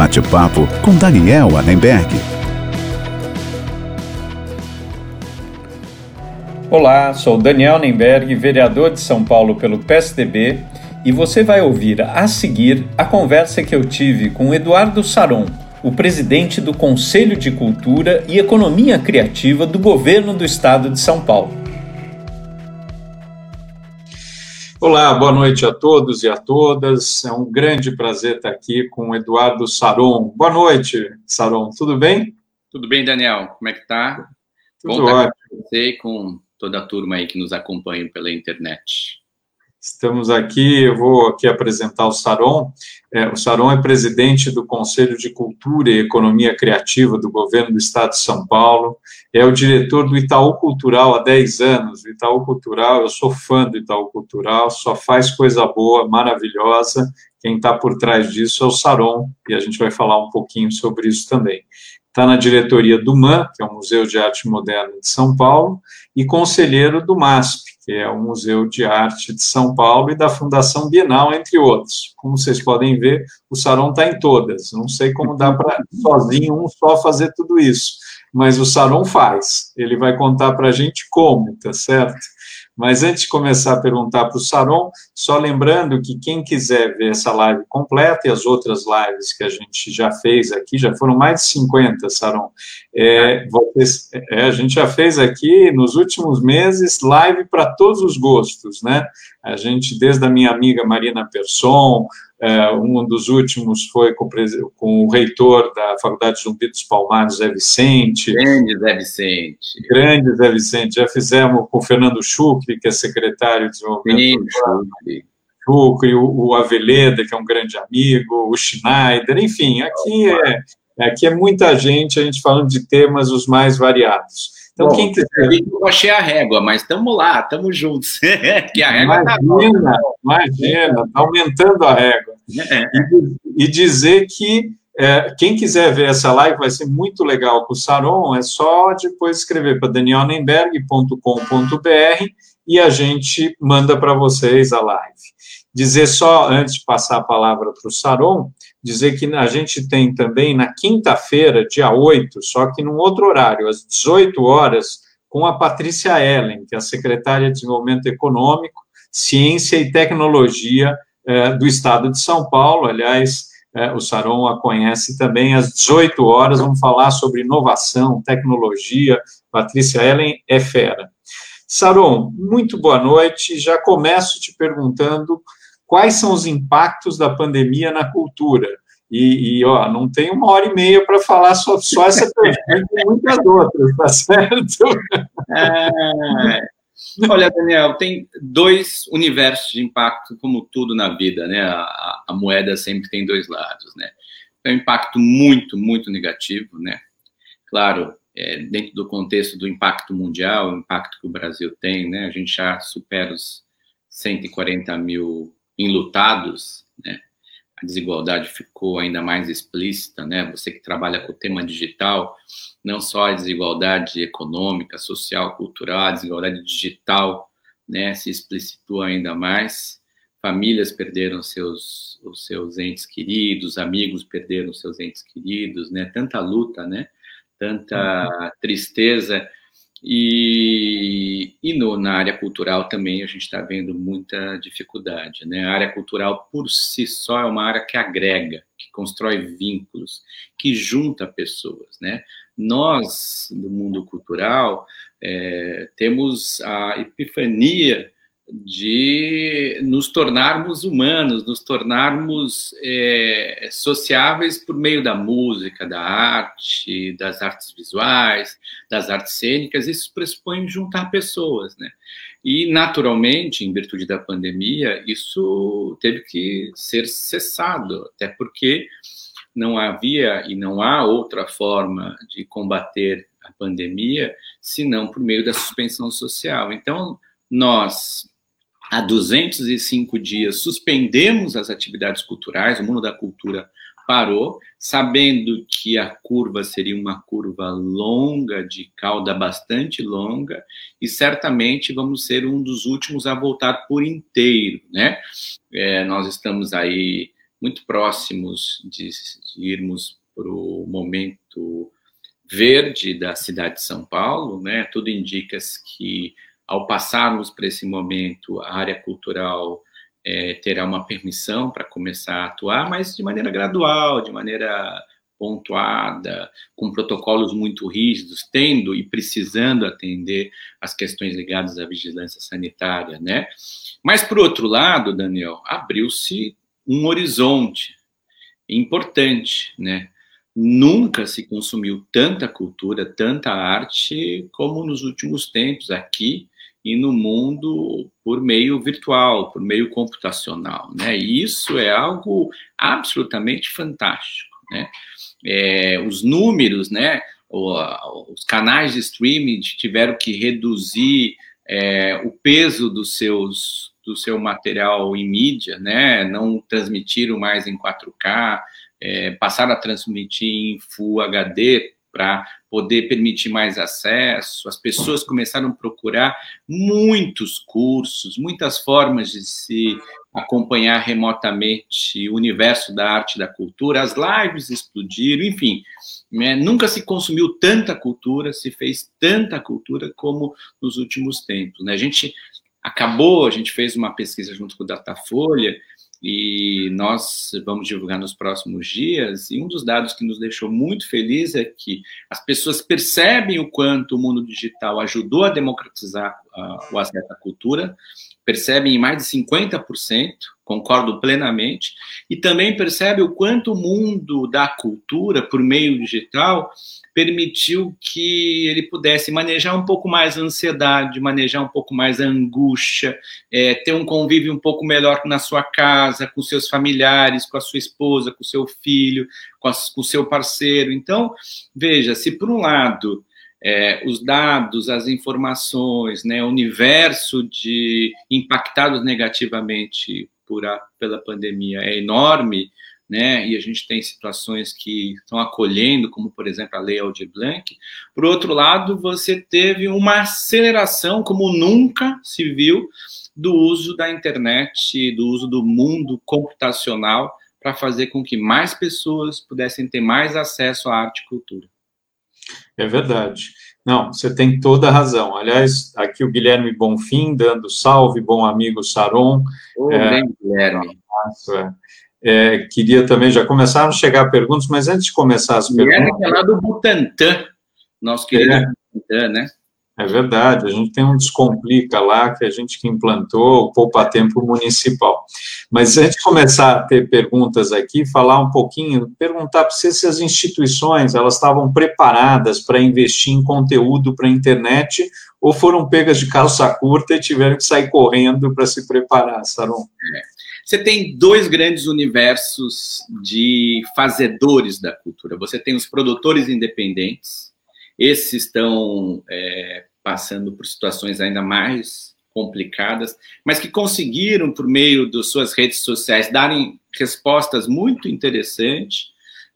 bate-papo com Daniel Annenberg. Olá, sou Daniel Annenberg, vereador de São Paulo pelo PSDB, e você vai ouvir a seguir a conversa que eu tive com Eduardo Saron, o presidente do Conselho de Cultura e Economia Criativa do governo do estado de São Paulo. Olá, boa noite a todos e a todas. É um grande prazer estar aqui com o Eduardo Saron. Boa noite, Saron. Tudo bem? Tudo bem, Daniel. Como é que tá? Tudo Bom ótimo. com você e com toda a turma aí que nos acompanha pela internet. Estamos aqui, eu vou aqui apresentar o Saron. É, o Saron é presidente do Conselho de Cultura e Economia Criativa do Governo do Estado de São Paulo, é o diretor do Itaú Cultural há 10 anos. O Itaú Cultural, eu sou fã do Itaú Cultural, só faz coisa boa, maravilhosa. Quem está por trás disso é o Saron, e a gente vai falar um pouquinho sobre isso também está na diretoria do MAN, que é o Museu de Arte Moderna de São Paulo, e conselheiro do MASP, que é o Museu de Arte de São Paulo, e da Fundação Bienal, entre outros. Como vocês podem ver, o Saron está em todas. Não sei como dá para, sozinho, um só fazer tudo isso, mas o Saron faz. Ele vai contar para a gente como, tá certo? Mas antes de começar a perguntar para o Saron, só lembrando que quem quiser ver essa live completa e as outras lives que a gente já fez aqui, já foram mais de 50, Saron. É, é, a gente já fez aqui nos últimos meses live para todos os gostos, né? A gente, desde a minha amiga Marina Persson, um dos últimos foi com, com, o reitor da Faculdade Zumbi dos Palmares, Zé Vicente. Grande Zé Vicente. Grande Zé Vicente. Já fizemos com o Fernando Chucre, que é secretário de desenvolvimento. Sim, Chucre, o, o Aveleda, que é um grande amigo, o Schneider, enfim, aqui é, aqui é muita gente, a gente falando de temas os mais variados. Então, Bom, quem quiser. Eu achei a régua, mas estamos lá, estamos juntos. que a régua tá imagina, tá imagina, está aumentando a régua. É. E, e, dizer que é, quem quiser ver essa live vai ser muito legal com o Saron, é só depois escrever para danielnenberg.com.br e a gente manda para vocês a live. Dizer só, antes de passar a palavra para o Saron, dizer que a gente tem também na quinta-feira, dia 8, só que num outro horário, às 18 horas, com a Patrícia Ellen, que é a secretária de Desenvolvimento Econômico, Ciência e Tecnologia é, do Estado de São Paulo. Aliás, é, o Saron a conhece também às 18 horas. Vamos falar sobre inovação, tecnologia. Patrícia Ellen é fera. Saron, muito boa noite. Já começo te perguntando quais são os impactos da pandemia na cultura. E, e ó, não tem uma hora e meia para falar só, só essa pergunta e muitas outras, tá certo? É, olha, Daniel, tem dois universos de impacto, como tudo na vida, né? A, a moeda sempre tem dois lados, né? É um impacto muito, muito negativo, né? Claro, é, dentro do contexto do impacto mundial, o impacto que o Brasil tem, né? A gente já supera os 140 mil enlutados, né? A desigualdade ficou ainda mais explícita, né? Você que trabalha com o tema digital, não só a desigualdade econômica, social, cultural, a desigualdade digital, né, se explicitou ainda mais. Famílias perderam seus os seus entes queridos, amigos perderam seus entes queridos, né? Tanta luta, né? Tanta uhum. tristeza e, e no, na área cultural também a gente está vendo muita dificuldade. Né? A área cultural, por si só, é uma área que agrega, que constrói vínculos, que junta pessoas. Né? Nós, do mundo cultural, é, temos a epifania de nos tornarmos humanos, nos tornarmos é, sociáveis por meio da música, da arte, das artes visuais, das artes cênicas. Isso pressupõe juntar pessoas, né? E, naturalmente, em virtude da pandemia, isso teve que ser cessado, até porque não havia e não há outra forma de combater a pandemia senão por meio da suspensão social. Então, nós há 205 dias suspendemos as atividades culturais, o mundo da cultura parou, sabendo que a curva seria uma curva longa, de cauda bastante longa, e certamente vamos ser um dos últimos a voltar por inteiro, né? É, nós estamos aí muito próximos de, irmos para o momento verde da cidade de São Paulo, né? Tudo indica que ao passarmos para esse momento, a área cultural é, terá uma permissão para começar a atuar, mas de maneira gradual, de maneira pontuada, com protocolos muito rígidos, tendo e precisando atender as questões ligadas à vigilância sanitária, né? Mas por outro lado, Daniel, abriu-se um horizonte importante, né? Nunca se consumiu tanta cultura, tanta arte como nos últimos tempos aqui e no mundo por meio virtual, por meio computacional, né? E isso é algo absolutamente fantástico, né? É, os números, né? Os canais de streaming tiveram que reduzir é, o peso dos seus do seu material em mídia, né? Não transmitiram mais em 4K, é, passaram a transmitir em Full HD para poder permitir mais acesso. As pessoas começaram a procurar muitos cursos, muitas formas de se acompanhar remotamente o universo da arte e da cultura. As lives explodiram, enfim. Né? Nunca se consumiu tanta cultura, se fez tanta cultura como nos últimos tempos. Né? A gente acabou, a gente fez uma pesquisa junto com o Datafolha e nós vamos divulgar nos próximos dias. E um dos dados que nos deixou muito feliz é que as pessoas percebem o quanto o mundo digital ajudou a democratizar uh, o acesso à cultura, percebem em mais de 50%, concordo plenamente, e também percebe o quanto o mundo da cultura, por meio digital, permitiu que ele pudesse manejar um pouco mais a ansiedade, manejar um pouco mais a angústia, é, ter um convívio um pouco melhor na sua casa, com seus familiares, com a sua esposa, com o seu filho, com, com o seu parceiro. Então, veja, se por um lado é, os dados, as informações, né, o universo de impactados negativamente por a, pela pandemia é enorme, né? E a gente tem situações que estão acolhendo, como por exemplo a Lei Aldir Blanc. Por outro lado, você teve uma aceleração como nunca se viu do uso da internet, do uso do mundo computacional para fazer com que mais pessoas pudessem ter mais acesso à arte e cultura. É verdade. Não, você tem toda a razão. Aliás, aqui o Guilherme Bonfim dando salve, bom amigo Saron. Ô, é, bem, Guilherme. Nossa, é, queria também, já começaram a chegar perguntas, mas antes de começar as perguntas... Guilherme é lá do Butantan, nosso querido é, Butantan, né? É verdade, a gente tem um Descomplica lá, que a gente que implantou o Poupa Tempo Municipal. Mas antes de começar a ter perguntas aqui, falar um pouquinho, perguntar para você se as instituições, elas estavam preparadas para investir em conteúdo para a internet ou foram pegas de calça curta e tiveram que sair correndo para se preparar, Saron? É. Você tem dois grandes universos de fazedores da cultura. Você tem os produtores independentes, esses estão é, passando por situações ainda mais complicadas, mas que conseguiram, por meio das suas redes sociais, darem respostas muito interessantes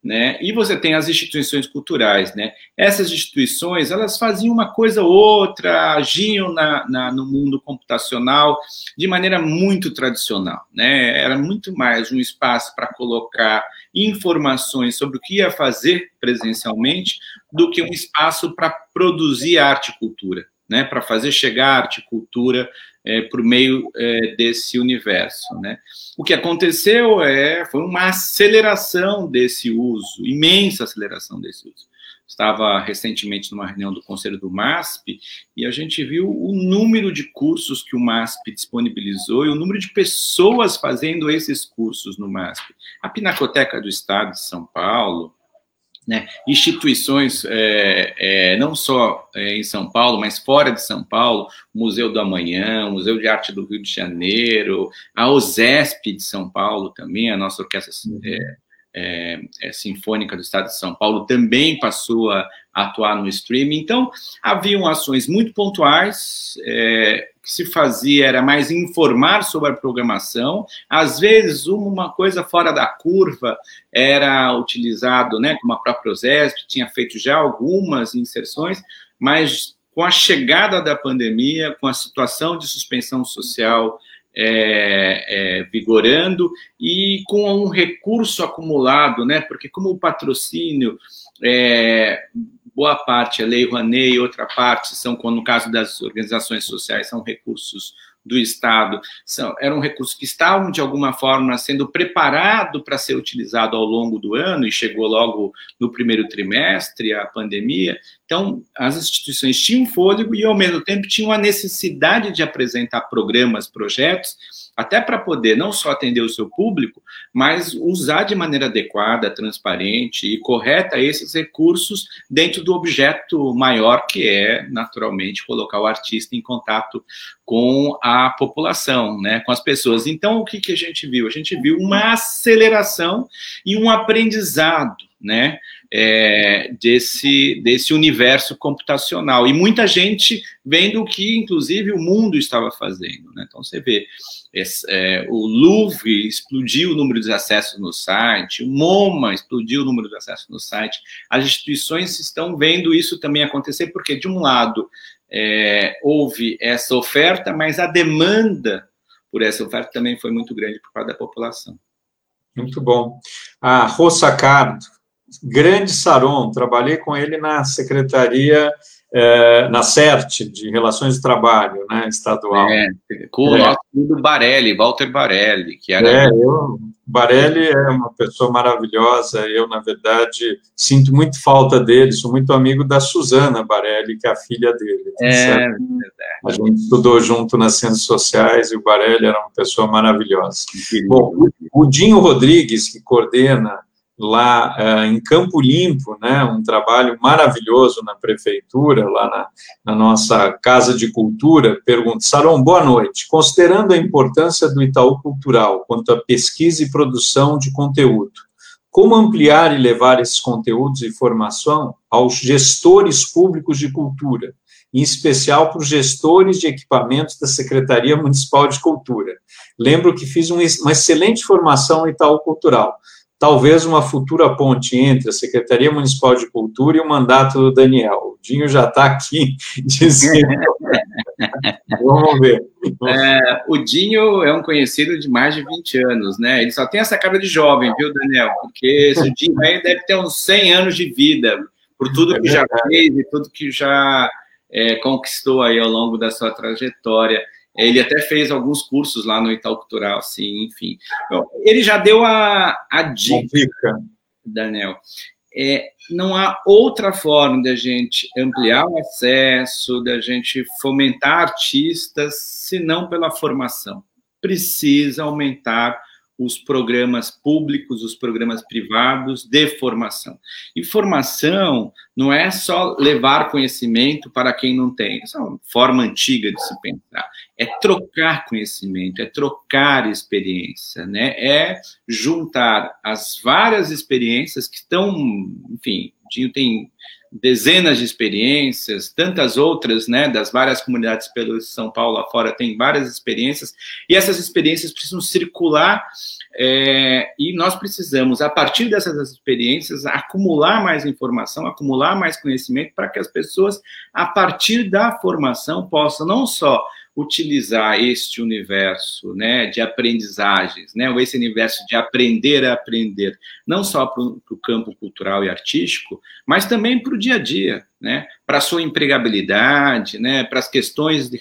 né? E você tem as instituições culturais, né? Essas instituições, elas faziam uma coisa ou outra, agiam na, na, no mundo computacional de maneira muito tradicional, né? Era muito mais um espaço para colocar informações sobre o que ia fazer presencialmente do que um espaço para produzir arte e cultura, né? Para fazer chegar arte e cultura é, por meio é, desse universo. Né? O que aconteceu é, foi uma aceleração desse uso, imensa aceleração desse uso. Estava recentemente numa reunião do Conselho do MASP e a gente viu o número de cursos que o MASP disponibilizou e o número de pessoas fazendo esses cursos no MASP. A Pinacoteca do Estado de São Paulo, né, instituições é, é, não só é, em São Paulo, mas fora de São Paulo, Museu do Amanhã, Museu de Arte do Rio de Janeiro, a OSESP de São Paulo também, a nossa orquestra uhum. É, é, Sinfônica do Estado de São Paulo também passou a, atuar no streaming. Então, haviam ações muito pontuais, é, o que se fazia era mais informar sobre a programação. Às vezes, uma coisa fora da curva era utilizado, né, como a própria OSESP tinha feito já algumas inserções, mas com a chegada da pandemia, com a situação de suspensão social é, é, vigorando e com um recurso acumulado, né? Porque como o patrocínio, é, boa parte é lei Rouanet e outra parte são, no caso das organizações sociais, são recursos do Estado são, eram recursos que estavam, de alguma forma, sendo preparado para ser utilizado ao longo do ano, e chegou logo no primeiro trimestre a pandemia. Então, as instituições tinham fôlego e, ao mesmo tempo, tinham a necessidade de apresentar programas, projetos até para poder não só atender o seu público, mas usar de maneira adequada, transparente e correta esses recursos dentro do objeto maior que é, naturalmente, colocar o artista em contato com a população, né, com as pessoas. Então, o que, que a gente viu? A gente viu uma aceleração e um aprendizado, né, é, desse, desse universo computacional. E muita gente vendo o que, inclusive, o mundo estava fazendo. Né? Então, você vê, esse, é, o Louvre explodiu o número de acessos no site, o MoMA explodiu o número de acessos no site. As instituições estão vendo isso também acontecer, porque, de um lado, é, houve essa oferta, mas a demanda por essa oferta também foi muito grande por parte da população. Muito bom. A Rosa Cardo, grande Saron, trabalhei com ele na secretaria, é, na CERT, de Relações de Trabalho, né, estadual. É, com o é. nosso amigo Barelli, Walter Barelli, que era... É, eu, Barelli é uma pessoa maravilhosa, eu, na verdade, sinto muito falta dele, sou muito amigo da Suzana Barelli, que é a filha dele. É, certo? A gente estudou junto nas ciências sociais e o Barelli era uma pessoa maravilhosa. Bom, o Dinho Rodrigues, que coordena lá uh, em Campo Limpo, né, um trabalho maravilhoso na prefeitura, lá na, na nossa Casa de Cultura, pergunta, Saron, boa noite. Considerando a importância do Itaú Cultural quanto à pesquisa e produção de conteúdo, como ampliar e levar esses conteúdos e formação aos gestores públicos de cultura, em especial para os gestores de equipamentos da Secretaria Municipal de Cultura. Lembro que fiz uma excelente formação no Itaú Cultural, talvez uma futura ponte entre a Secretaria Municipal de Cultura e o mandato do Daniel. O Dinho já está aqui dizendo. Vamos ver. É, o Dinho é um conhecido de mais de 20 anos, né? Ele só tem essa cara de jovem, viu, Daniel? Porque esse Dinho aí deve ter uns 100 anos de vida, por tudo que já fez e tudo que já é, conquistou aí ao longo da sua trajetória. Ele até fez alguns cursos lá no Itaú Cultural, assim, enfim. ele já deu a, a dica, Daniel. É, não há outra forma da gente ampliar o acesso, da gente fomentar artistas, senão pela formação. Precisa aumentar os programas públicos, os programas privados de formação. E formação não é só levar conhecimento para quem não tem, essa é uma forma antiga de se pensar. É trocar conhecimento, é trocar experiência, né? É juntar as várias experiências que estão, enfim, tem dezenas de experiências, tantas outras, né, das várias comunidades pelo São Paulo lá fora, tem várias experiências, e essas experiências precisam circular, é, e nós precisamos, a partir dessas experiências, acumular mais informação, acumular mais conhecimento, para que as pessoas, a partir da formação, possam não só utilizar este universo né, de aprendizagens, né, ou esse universo de aprender a aprender, não só para o campo cultural e artístico, mas também para o dia a dia, né, para a sua empregabilidade, né, para as questões de,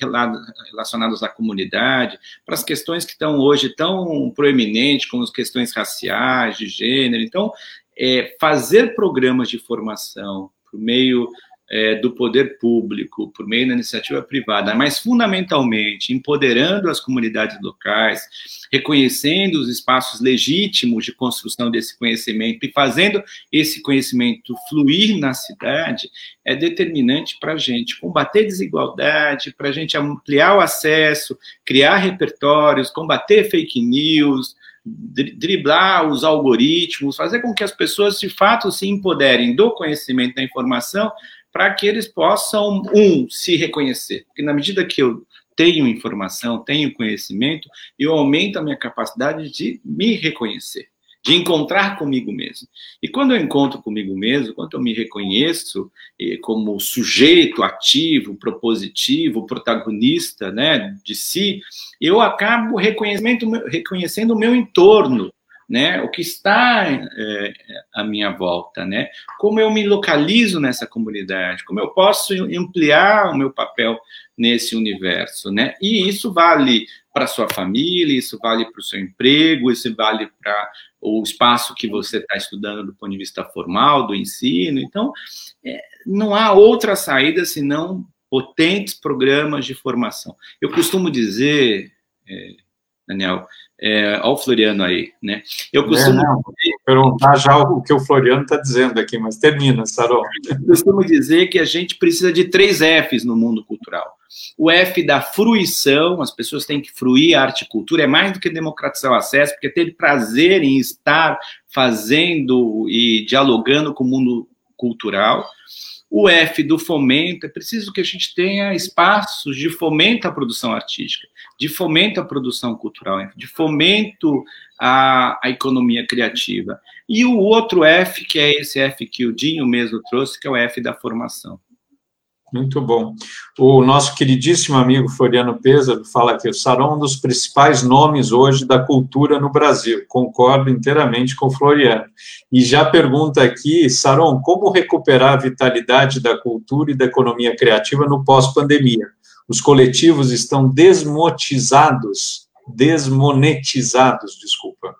relacionadas à comunidade, para as questões que estão hoje tão proeminentes, como as questões raciais, de gênero. Então, é, fazer programas de formação por meio é, do poder público, por meio da iniciativa privada, mas fundamentalmente empoderando as comunidades locais, reconhecendo os espaços legítimos de construção desse conhecimento e fazendo esse conhecimento fluir na cidade, é determinante para a gente combater desigualdade, para a gente ampliar o acesso, criar repertórios, combater fake news, driblar os algoritmos, fazer com que as pessoas de fato se empoderem do conhecimento da informação para que eles possam, um, se reconhecer. Porque na medida que eu tenho informação, tenho conhecimento, eu aumento a minha capacidade de me reconhecer. de encontrar comigo mesmo. E quando eu encontro comigo mesmo, quando eu me reconheço eh, como sujeito ativo, propositivo, protagonista né, de si, eu acabo reconhecendo, reconhecendo o meu entorno, né, o que está é, à minha volta, né, como eu me localizo nessa comunidade, como eu posso ampliar o meu papel nesse universo, né, e isso vale para sua família, isso vale para o seu emprego, isso vale para o espaço que você está estudando do ponto de vista formal, do ensino. Então, é, não há outra saída senão potentes programas de formação. Eu costumo dizer, é, Daniel, é, olha o Floriano aí, né? Eu é, costumo é, não, perguntar já o que o Floriano está dizendo aqui, mas termina, Sarol. Eu costumo dizer que a gente precisa de três Fs no mundo cultural o F da fruição, as pessoas têm que fruir a arte e cultura, é mais do que democratizar o acesso, porque ter prazer em estar fazendo e dialogando com o mundo cultural. O F do fomento, é preciso que a gente tenha espaços de fomento à produção artística, de fomento à produção cultural, de fomento à, à economia criativa. E o outro F, que é esse F que o Dinho mesmo trouxe, que é o F da formação. Muito bom. O nosso queridíssimo amigo Floriano Pêsaro fala que o Sarão é um dos principais nomes hoje da cultura no Brasil. Concordo inteiramente com o Floriano. E já pergunta aqui, Saron, como recuperar a vitalidade da cultura e da economia criativa no pós-pandemia? Os coletivos estão desmotizados, desmonetizados, desculpa.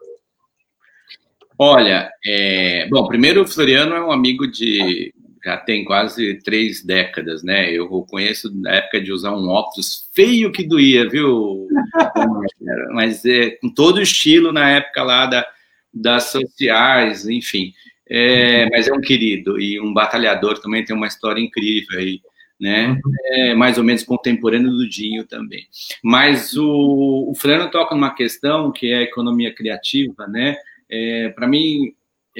Olha, é, bom, primeiro o Floriano é um amigo de já tem quase três décadas, né? Eu conheço da época de usar um óculos feio que doía, viu? Mas é, com todo o estilo na época lá da, das sociais, enfim. É, mas é um querido e um batalhador também tem uma história incrível aí, né? É, mais ou menos contemporâneo do Dinho também. Mas o, o Frano toca numa questão que é a economia criativa, né? É, Para mim,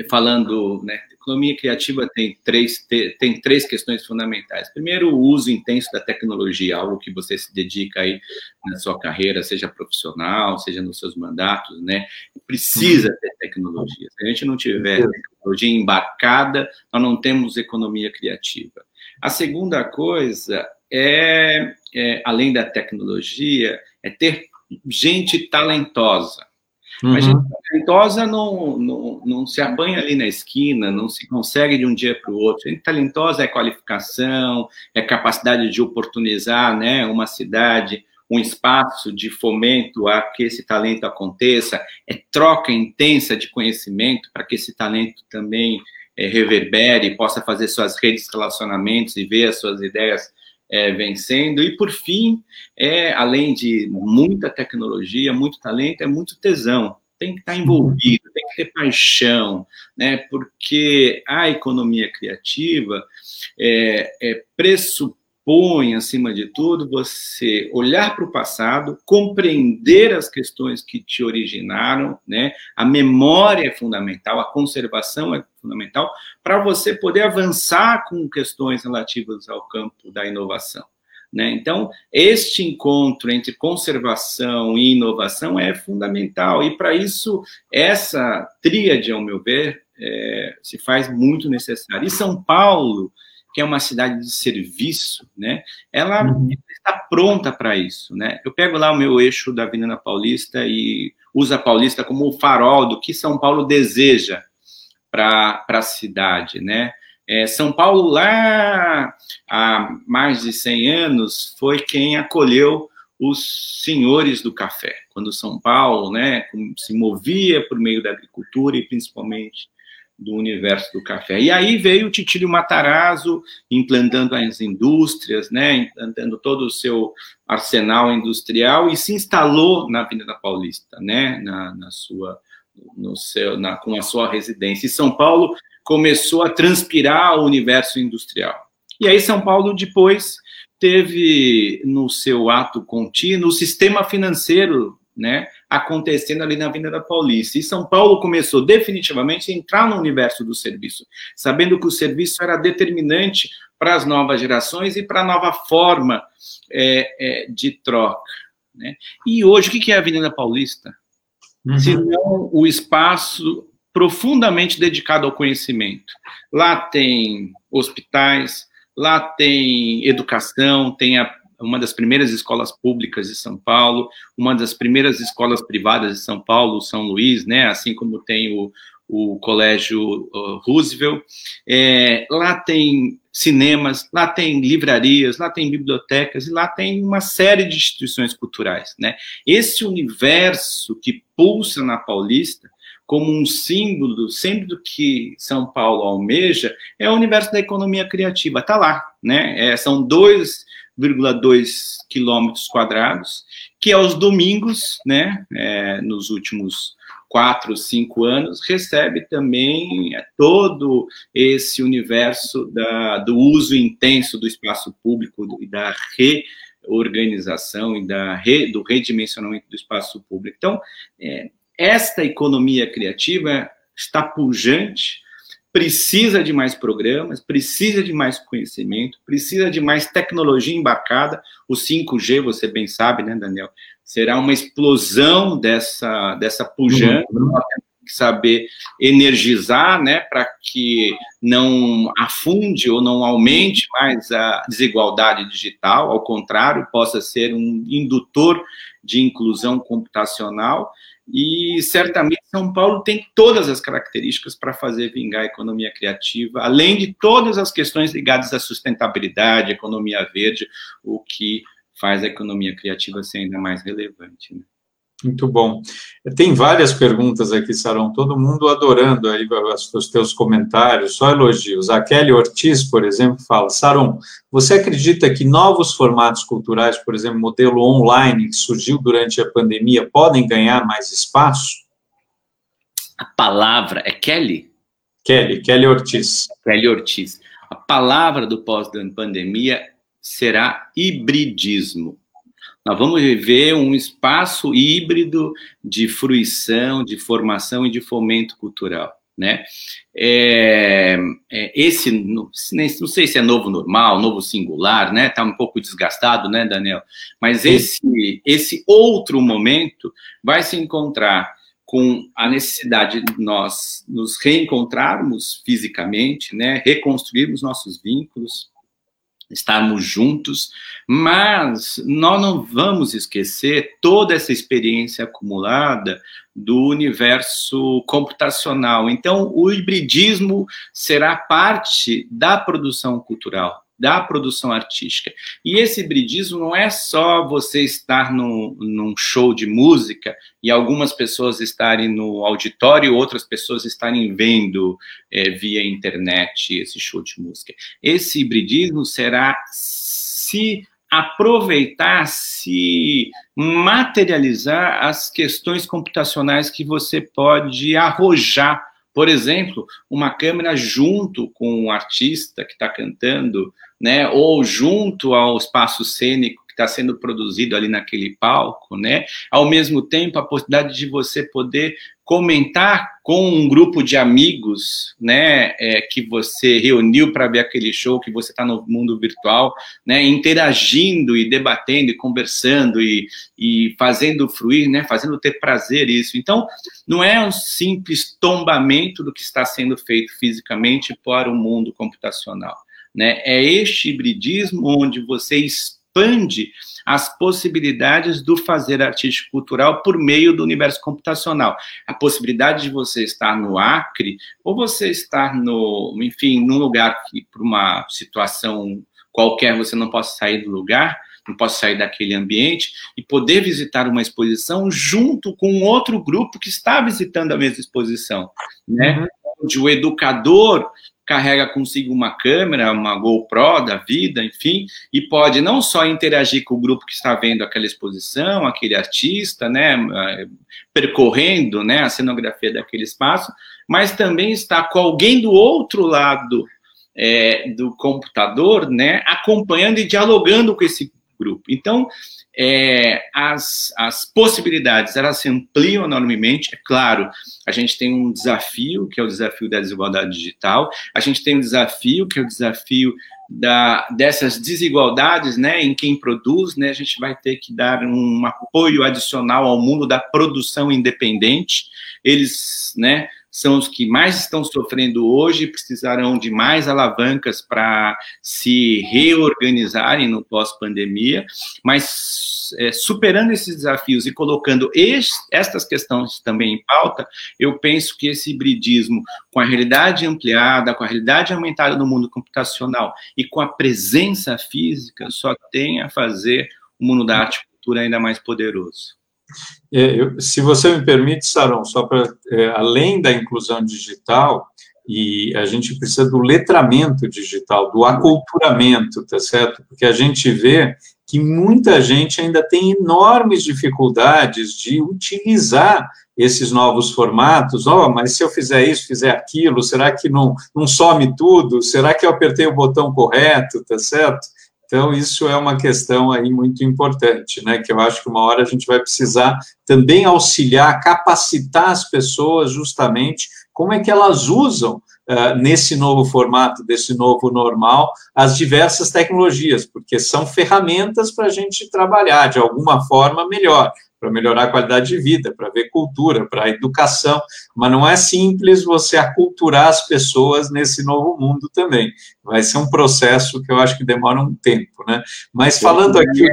falando, né, economia criativa tem três, tem três questões fundamentais. Primeiro, o uso intenso da tecnologia, algo que você se dedica aí na sua carreira, seja profissional, seja nos seus mandatos, né? Precisa ter tecnologia. Se a gente não tiver tecnologia embarcada, nós não temos economia criativa. A segunda coisa é, é além da tecnologia, é ter gente talentosa Uhum. A gente talentosa não, não, não se apanha ali na esquina, não se consegue de um dia para o outro. A gente talentosa é qualificação, é capacidade de oportunizar né, uma cidade, um espaço de fomento a que esse talento aconteça, é troca intensa de conhecimento para que esse talento também é, reverbere, possa fazer suas redes de relacionamentos e ver as suas ideias é, vencendo. E, por fim, é, além de muita tecnologia, muito talento, é muito tesão. Tem que estar envolvido, tem que ter paixão, né? porque a economia criativa é, é pressupõe propõe, acima de tudo, você olhar para o passado, compreender as questões que te originaram, né? A memória é fundamental, a conservação é fundamental para você poder avançar com questões relativas ao campo da inovação. Né? Então, este encontro entre conservação e inovação é fundamental, e para isso, essa tríade, ao meu ver, é, se faz muito necessária. E São Paulo que é uma cidade de serviço, né? Ela uhum. está pronta para isso, né? Eu pego lá o meu eixo da Avenida Paulista e uso a Paulista como o farol do que São Paulo deseja para a cidade, né? É, São Paulo, lá há mais de 100 anos, foi quem acolheu os senhores do café, quando São Paulo né, se movia por meio da agricultura e principalmente do universo do café. E aí veio o Titílio Matarazzo implantando as indústrias, né, implantando todo o seu arsenal industrial e se instalou na Avenida Paulista, né, na, na sua, no seu, na, com a sua residência. E São Paulo começou a transpirar o universo industrial. E aí São Paulo depois teve no seu ato contínuo o sistema financeiro né, acontecendo ali na Avenida Paulista. E São Paulo começou definitivamente a entrar no universo do serviço, sabendo que o serviço era determinante para as novas gerações e para a nova forma é, é, de troca. Né? E hoje, o que é a Avenida Paulista? Uhum. Se não o espaço profundamente dedicado ao conhecimento. Lá tem hospitais, lá tem educação, tem a, uma das primeiras escolas públicas de São Paulo, uma das primeiras escolas privadas de São Paulo, São Luís, né? Assim como tem o, o Colégio Roosevelt. É, lá tem cinemas, lá tem livrarias, lá tem bibliotecas e lá tem uma série de instituições culturais, né? Esse universo que pulsa na Paulista como um símbolo sempre do que São Paulo almeja é o universo da economia criativa. Está lá, né? É, são 2,2 quilômetros quadrados que aos domingos, né? É, nos últimos quatro, cinco anos, recebe também é, todo esse universo da, do uso intenso do espaço público e da reorganização e da re, do redimensionamento do espaço público. Então, é, esta economia criativa está pujante, precisa de mais programas, precisa de mais conhecimento, precisa de mais tecnologia embarcada. O 5G, você bem sabe, né, Daniel? será uma explosão dessa, dessa pujança, uhum. saber energizar, né, para que não afunde ou não aumente mais a desigualdade digital, ao contrário, possa ser um indutor de inclusão computacional. E certamente São Paulo tem todas as características para fazer vingar a economia criativa, além de todas as questões ligadas à sustentabilidade, economia verde, o que faz a economia criativa ser ainda mais relevante. Né? Muito bom. Tem várias perguntas aqui, Sarão, todo mundo adorando aí os teus comentários, só elogios. A Kelly Ortiz, por exemplo, fala, Sarão, você acredita que novos formatos culturais, por exemplo, modelo online, que surgiu durante a pandemia, podem ganhar mais espaço? A palavra é Kelly? Kelly, Kelly Ortiz. Kelly Ortiz. A palavra do pós-pandemia será hibridismo. Nós vamos viver um espaço híbrido de fruição, de formação e de fomento cultural. Né? É, é, esse, não, sei se é novo normal, novo singular, né? Está um pouco desgastado, né, Daniel? Mas esse, esse outro momento vai se encontrar com a necessidade de nós nos reencontrarmos fisicamente, né? Reconstruirmos nossos vínculos, estarmos juntos, mas nós não vamos esquecer toda essa experiência acumulada do universo computacional. Então, o hibridismo será parte da produção cultural da produção artística. E esse hibridismo não é só você estar no, num show de música e algumas pessoas estarem no auditório, outras pessoas estarem vendo é, via internet esse show de música. Esse hibridismo será se aproveitar, se materializar as questões computacionais que você pode arrojar por exemplo, uma câmera junto com o artista que está cantando, né, ou junto ao espaço cênico que está sendo produzido ali naquele palco, né? Ao mesmo tempo, a possibilidade de você poder comentar com um grupo de amigos, né, é, que você reuniu para ver aquele show, que você está no mundo virtual, né, interagindo e debatendo e conversando e, e fazendo fluir, né, fazendo ter prazer isso. Então, não é um simples tombamento do que está sendo feito fisicamente para o mundo computacional. Né? É este hibridismo onde você expande as possibilidades do fazer artístico cultural por meio do universo computacional. A possibilidade de você estar no Acre, ou você estar no, enfim, num lugar que, por uma situação qualquer, você não possa sair do lugar, não possa sair daquele ambiente, e poder visitar uma exposição junto com outro grupo que está visitando a mesma exposição, né? Uhum. Onde o educador carrega consigo uma câmera, uma GoPro da vida, enfim, e pode não só interagir com o grupo que está vendo aquela exposição, aquele artista, né, percorrendo, né, a cenografia daquele espaço, mas também está com alguém do outro lado é, do computador, né, acompanhando e dialogando com esse grupo. Então, é, as, as possibilidades elas se ampliam enormemente. É claro, a gente tem um desafio, que é o desafio da desigualdade digital, a gente tem um desafio, que é o desafio da, dessas desigualdades né, em quem produz, né, a gente vai ter que dar um apoio adicional ao mundo da produção independente. Eles né, são os que mais estão sofrendo hoje, precisarão de mais alavancas para se reorganizarem no pós-pandemia, mas é, superando esses desafios e colocando estas questões também em pauta, eu penso que esse hibridismo, com a realidade ampliada, com a realidade aumentada no mundo computacional e com a presença física, só tem a fazer o mundo da arte e cultura ainda mais poderoso. É, eu, se você me permite, Saron, só para é, além da inclusão digital, e a gente precisa do letramento digital, do aculturamento, tá certo? Porque a gente vê que muita gente ainda tem enormes dificuldades de utilizar esses novos formatos. Oh, mas se eu fizer isso, fizer aquilo, será que não, não some tudo? Será que eu apertei o botão correto, tá certo? Então, isso é uma questão aí muito importante, né, que eu acho que uma hora a gente vai precisar também auxiliar, capacitar as pessoas justamente como é que elas usam uh, nesse novo formato, desse novo normal, as diversas tecnologias, porque são ferramentas para a gente trabalhar de alguma forma melhor para melhorar a qualidade de vida, para ver cultura, para educação, mas não é simples você aculturar as pessoas nesse novo mundo também. Vai ser um processo que eu acho que demora um tempo, né? Mas falando aqui.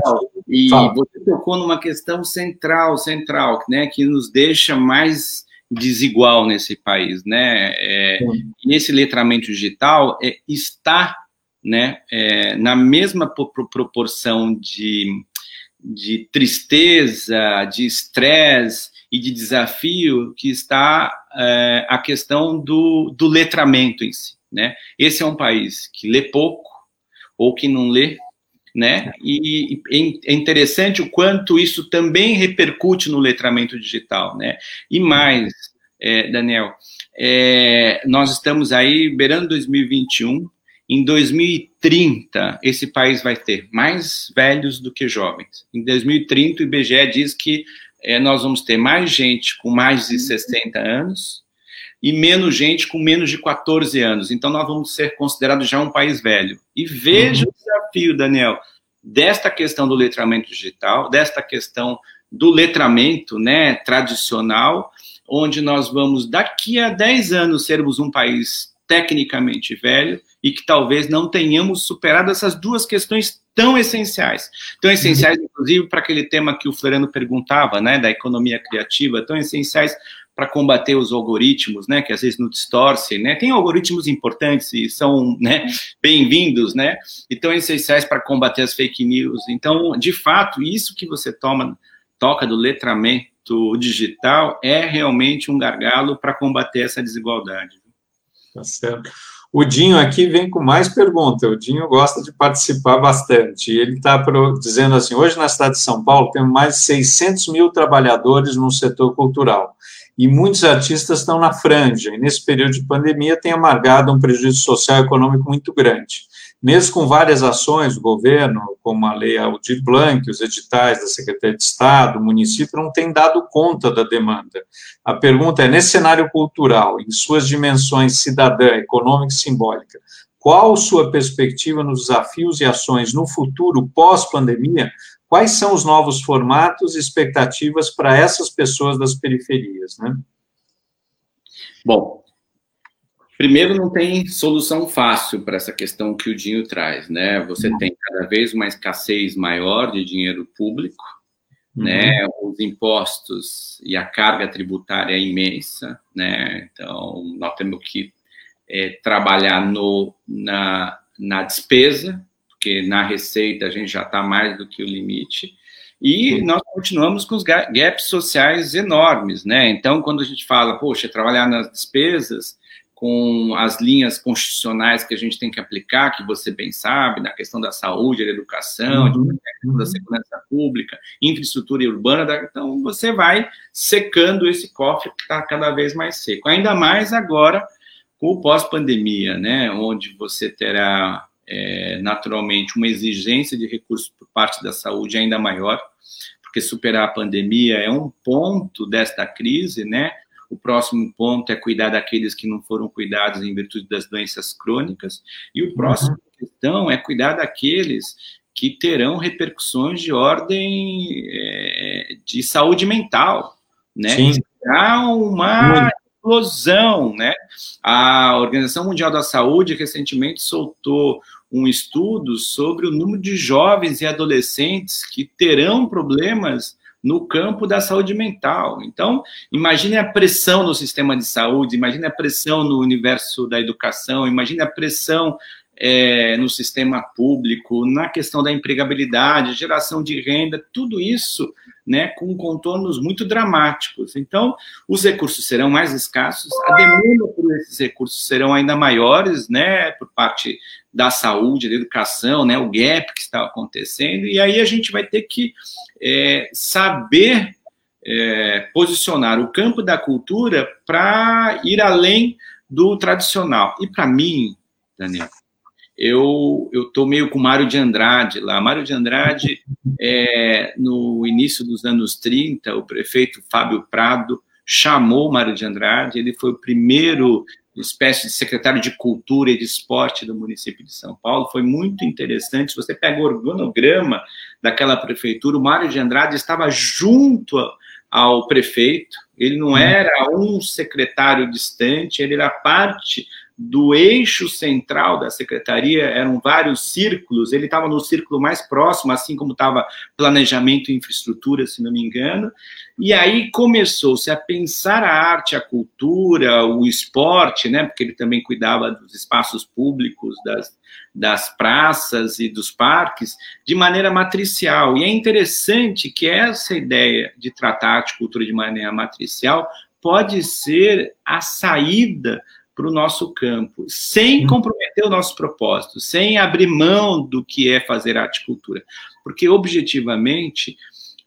E Fala. você tocou numa questão central, central, né, que nos deixa mais desigual nesse país, né? É, nesse letramento digital é, está, né, é, na mesma proporção de de tristeza, de estresse e de desafio que está é, a questão do, do letramento em si, né? Esse é um país que lê pouco ou que não lê, né? E é interessante o quanto isso também repercute no letramento digital, né? E mais, é, Daniel, é, nós estamos aí beirando 2021, em 2030, esse país vai ter mais velhos do que jovens. Em 2030, o IBGE diz que é, nós vamos ter mais gente com mais de 60 anos e menos gente com menos de 14 anos. Então, nós vamos ser considerados já um país velho. E veja uhum. o desafio, Daniel, desta questão do letramento digital, desta questão do letramento né, tradicional, onde nós vamos, daqui a 10 anos, sermos um país tecnicamente velho e que talvez não tenhamos superado essas duas questões tão essenciais. Tão essenciais, inclusive, para aquele tema que o Floriano perguntava, né, da economia criativa, tão essenciais para combater os algoritmos, né, que às vezes nos distorcem, né? Tem algoritmos importantes e são, né, bem-vindos, né? E tão essenciais para combater as fake news. Então, de fato, isso que você toma toca do letramento digital é realmente um gargalo para combater essa desigualdade. Tá certo. O Dinho aqui vem com mais pergunta. O Dinho gosta de participar bastante. Ele está dizendo assim: hoje na cidade de São Paulo temos mais de 600 mil trabalhadores no setor cultural e muitos artistas estão na franja. E nesse período de pandemia tem amargado um prejuízo social e econômico muito grande mesmo com várias ações do governo, como a lei Aldir Blanc, os editais da Secretaria de Estado, o município, não tem dado conta da demanda. A pergunta é, nesse cenário cultural, em suas dimensões cidadã, econômica e simbólica, qual sua perspectiva nos desafios e ações no futuro pós-pandemia? Quais são os novos formatos e expectativas para essas pessoas das periferias, né? Bom, Primeiro, não tem solução fácil para essa questão que o Dinho traz, né? Você uhum. tem cada vez uma escassez maior de dinheiro público, uhum. né? Os impostos e a carga tributária é imensa, né? Então, nós temos que é, trabalhar no, na, na despesa, porque na receita a gente já está mais do que o limite, e uhum. nós continuamos com os gaps sociais enormes, né? Então, quando a gente fala, poxa, trabalhar nas despesas, com as linhas constitucionais que a gente tem que aplicar, que você bem sabe, na questão da saúde, da educação, uhum. da segurança pública, infraestrutura urbana, então você vai secando esse cofre que está cada vez mais seco. Ainda mais agora com o pós-pandemia, né, onde você terá é, naturalmente uma exigência de recursos por parte da saúde ainda maior, porque superar a pandemia é um ponto desta crise, né? O próximo ponto é cuidar daqueles que não foram cuidados em virtude das doenças crônicas. E o próximo uhum. questão é cuidar daqueles que terão repercussões de ordem é, de saúde mental, né? Sim. Há uma explosão, né? A Organização Mundial da Saúde recentemente soltou um estudo sobre o número de jovens e adolescentes que terão problemas no campo da saúde mental. Então, imagine a pressão no sistema de saúde, imagine a pressão no universo da educação, imagine a pressão é, no sistema público, na questão da empregabilidade, geração de renda, tudo isso né, com contornos muito dramáticos. Então, os recursos serão mais escassos, a demanda por esses recursos serão ainda maiores, né, por parte da saúde, da educação, né, o gap que está acontecendo, e aí a gente vai ter que é, saber é, posicionar o campo da cultura para ir além do tradicional. E para mim, Daniel, eu eu tô meio com Mário de Andrade lá. Mário de Andrade, é, no início dos anos 30, o prefeito Fábio Prado chamou Mário de Andrade, ele foi o primeiro espécie de secretário de cultura e de esporte do município de São Paulo. Foi muito interessante. Se você pega o organograma daquela prefeitura, o Mário de Andrade estava junto ao prefeito, ele não uhum. era um secretário distante, ele era parte do eixo central da secretaria eram vários círculos, ele estava no círculo mais próximo, assim como estava planejamento e infraestrutura, se não me engano, e aí começou-se a pensar a arte, a cultura, o esporte, né, porque ele também cuidava dos espaços públicos, das, das praças e dos parques, de maneira matricial. E é interessante que essa ideia de tratar a arte e cultura de maneira matricial pode ser a saída para o nosso campo, sem uhum. comprometer o nosso propósito, sem abrir mão do que é fazer arte e cultura. Porque, objetivamente,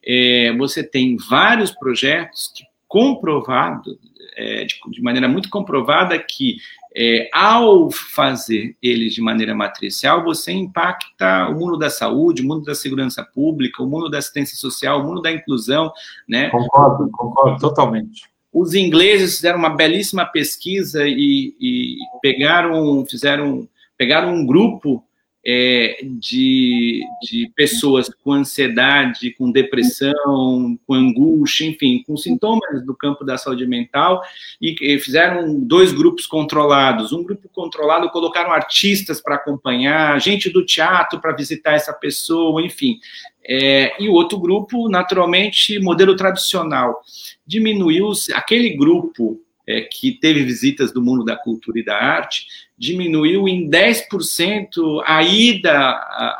é, você tem vários projetos que comprovado, é, de, de, maneira muito comprovada, que é, ao fazer eles de maneira matricial, você impacta o mundo da saúde, o mundo da segurança pública, o mundo da assistência social, o mundo da inclusão, né? Concordo, concordo totalmente. Os ingleses fizeram uma belíssima pesquisa e, e pegaram, fizeram, pegaram um grupo é, de, de pessoas com ansiedade, com depressão, com angústia, enfim, com sintomas do campo da saúde mental, e, e fizeram dois grupos controlados. Um grupo controlado colocaram artistas para acompanhar, gente do teatro para visitar essa pessoa, enfim. É, e o outro grupo, naturalmente, modelo tradicional. Diminuiu aquele grupo é, que teve visitas do mundo da cultura e da arte, diminuiu em 10% a ida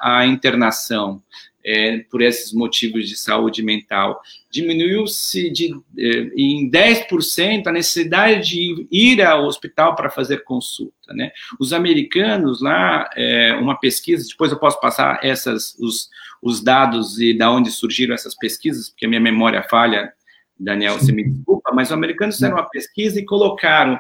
à, internação é, por esses motivos de saúde mental. Diminuiu-se é, em 10% a necessidade de ir ao hospital para fazer consulta. Né? Os americanos lá, é, uma pesquisa, depois eu posso passar essas, os, os dados e da onde surgiram essas pesquisas, porque a minha memória falha Daniel, você me desculpa, mas os americanos fizeram uma pesquisa e colocaram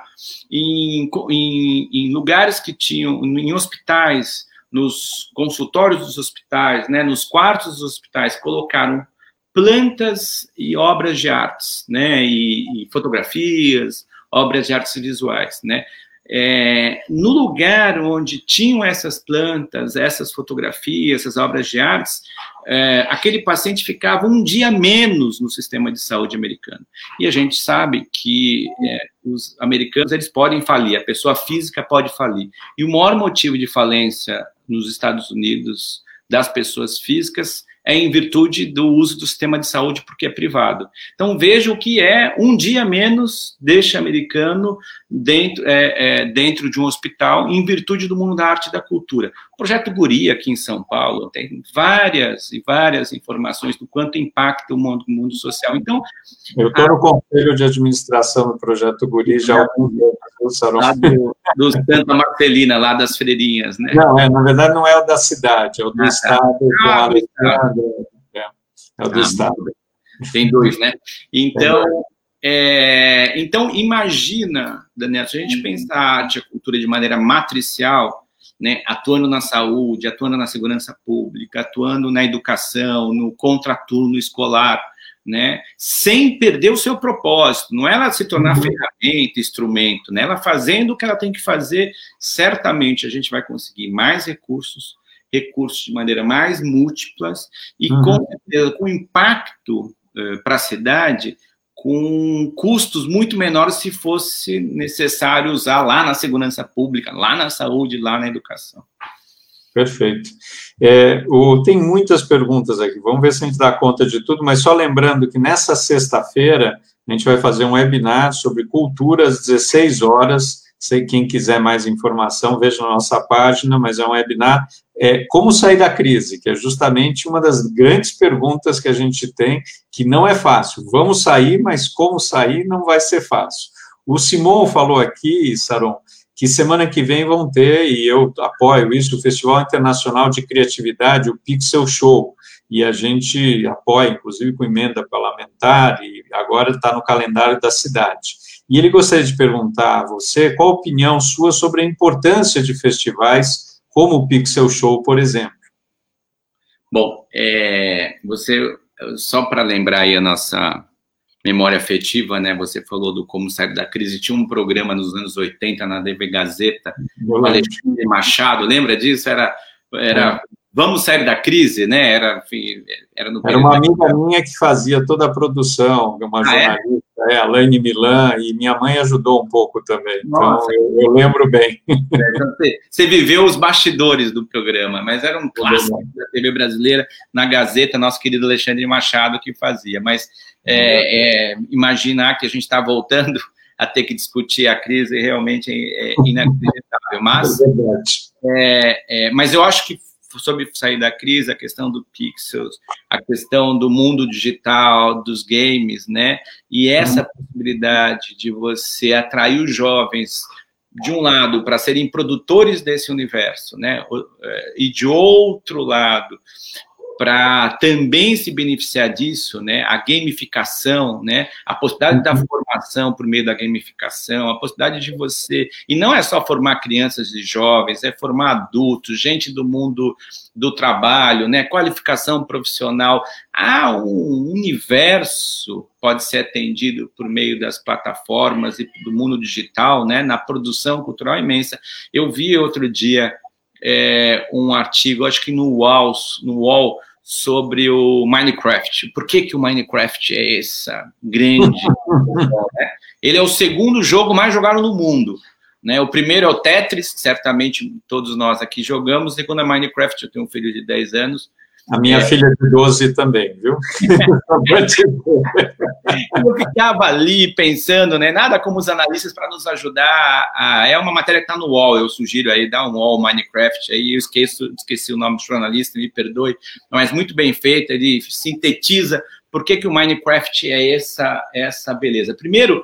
em, em, em lugares que tinham, em hospitais, nos consultórios dos hospitais, né, nos quartos dos hospitais, colocaram plantas e obras de artes, né, e, e fotografias, obras de artes visuais, né, é, no lugar onde tinham essas plantas, essas fotografias, essas obras de artes, é, aquele paciente ficava um dia menos no sistema de saúde americano. E a gente sabe que é, os americanos eles podem falir, a pessoa física pode falir. E o maior motivo de falência nos Estados Unidos das pessoas físicas é em virtude do uso do sistema de saúde porque é privado. Então veja o que é um dia menos deste americano dentro, é, é, dentro de um hospital em virtude do mundo da arte e da cultura. O projeto Guri aqui em São Paulo tem várias e várias informações do quanto impacta o mundo, o mundo social. Então eu estou no conselho de administração do projeto Guri já há alguns anos. Lá do, Santa Marcelina, lá das Freirinhas, né? Não, é, na verdade não é o da cidade, é o do ah, tá. estado. Ah, do estado é, é o do ah, Estado. Tem dois, né? Então, é, então imagina, Daniel, se a gente pensar a arte e a cultura de maneira matricial, né, atuando na saúde, atuando na segurança pública, atuando na educação, no contraturno escolar, né, sem perder o seu propósito, não é ela se tornar uhum. ferramenta, instrumento, né, ela fazendo o que ela tem que fazer, certamente a gente vai conseguir mais recursos, recursos de maneira mais múltiplas e uhum. com, com impacto uh, para a cidade com custos muito menores se fosse necessário usar lá na segurança pública, lá na saúde, lá na educação. Perfeito. É, o, tem muitas perguntas aqui, vamos ver se a gente dá conta de tudo, mas só lembrando que nessa sexta-feira a gente vai fazer um webinar sobre cultura às 16 horas. Sei quem quiser mais informação, veja na nossa página, mas é um webinar é, como sair da crise, que é justamente uma das grandes perguntas que a gente tem, que não é fácil. Vamos sair, mas como sair não vai ser fácil. O Simon falou aqui, Saron, que semana que vem vão ter, e eu apoio isso, o Festival Internacional de Criatividade, o Pixel Show, e a gente apoia, inclusive com emenda parlamentar, e agora está no calendário da cidade. E ele gostaria de perguntar a você qual a opinião sua sobre a importância de festivais como o Pixel Show, por exemplo. Bom, é, você, só para lembrar aí a nossa memória afetiva, né? Você falou do Como Sair da Crise. Tinha um programa nos anos 80 na TV Gazeta, Alexandre Machado, lembra disso? Era, era é. Vamos sair da crise, né? Era, enfim, era, no era uma amiga minha que fazia toda a produção, uma ah, é? jornalista, é? é, a Laine Milan, e minha mãe ajudou um pouco também. Então, Nossa. Então, eu, eu, lembro bem. É, então você, viveu os bastidores do programa, mas era um clássico da TV brasileira, na Gazeta, nosso querido Alexandre Machado que fazia. Mas é, é, imaginar que a gente está voltando a ter que discutir a crise realmente é inacreditável. Mas, é, é, mas eu acho que sobre sair da crise, a questão do pixels, a questão do mundo digital, dos games, né? E essa uhum. possibilidade de você atrair os jovens de um lado para serem produtores desse universo, né? É, e de outro lado para também se beneficiar disso, né, a gamificação, né, a possibilidade da uhum. formação por meio da gamificação, a possibilidade de você, e não é só formar crianças e jovens, é formar adultos, gente do mundo do trabalho, né, qualificação profissional, há um universo pode ser atendido por meio das plataformas e do mundo digital, né, na produção cultural imensa. Eu vi outro dia é, um artigo, acho que no UOL, no UOL sobre o Minecraft. Por que, que o Minecraft é essa grande. né? Ele é o segundo jogo mais jogado no mundo. Né? O primeiro é o Tetris, que certamente todos nós aqui jogamos. O segundo é Minecraft. Eu tenho um filho de 10 anos. A minha é. filha de 12 também, viu? eu ficava ali pensando, né? Nada como os analistas para nos ajudar. A... É uma matéria que está no UOL, eu sugiro aí, dá um UOL Minecraft aí, eu esqueço, esqueci o nome do jornalista, me perdoe, mas muito bem feito, ele sintetiza por que, que o Minecraft é essa, essa beleza. Primeiro,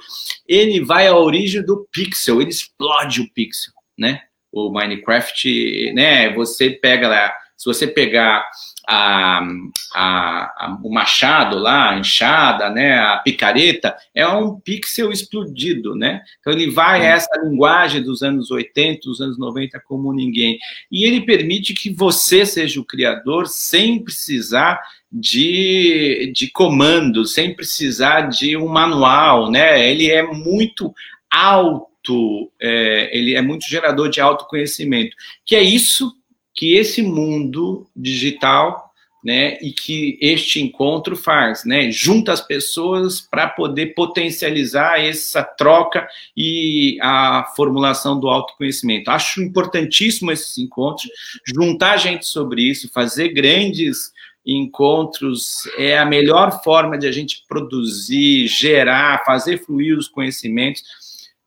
ele vai à origem do pixel, ele explode o pixel, né? O Minecraft, né? Você pega lá, se você pegar a, a, a, o machado lá, a enxada, né, a picareta, é um pixel explodido, né? Então ele vai a essa linguagem dos anos 80, dos anos 90 como ninguém. E ele permite que você seja o criador sem precisar de, de comando, sem precisar de um manual, né? Ele é muito alto, é, ele é muito gerador de autoconhecimento, que é isso que esse mundo digital né, e que este encontro faz, né, junta as pessoas para poder potencializar essa troca e a formulação do autoconhecimento. Acho importantíssimo esses encontros, juntar gente sobre isso, fazer grandes encontros é a melhor forma de a gente produzir, gerar, fazer fluir os conhecimentos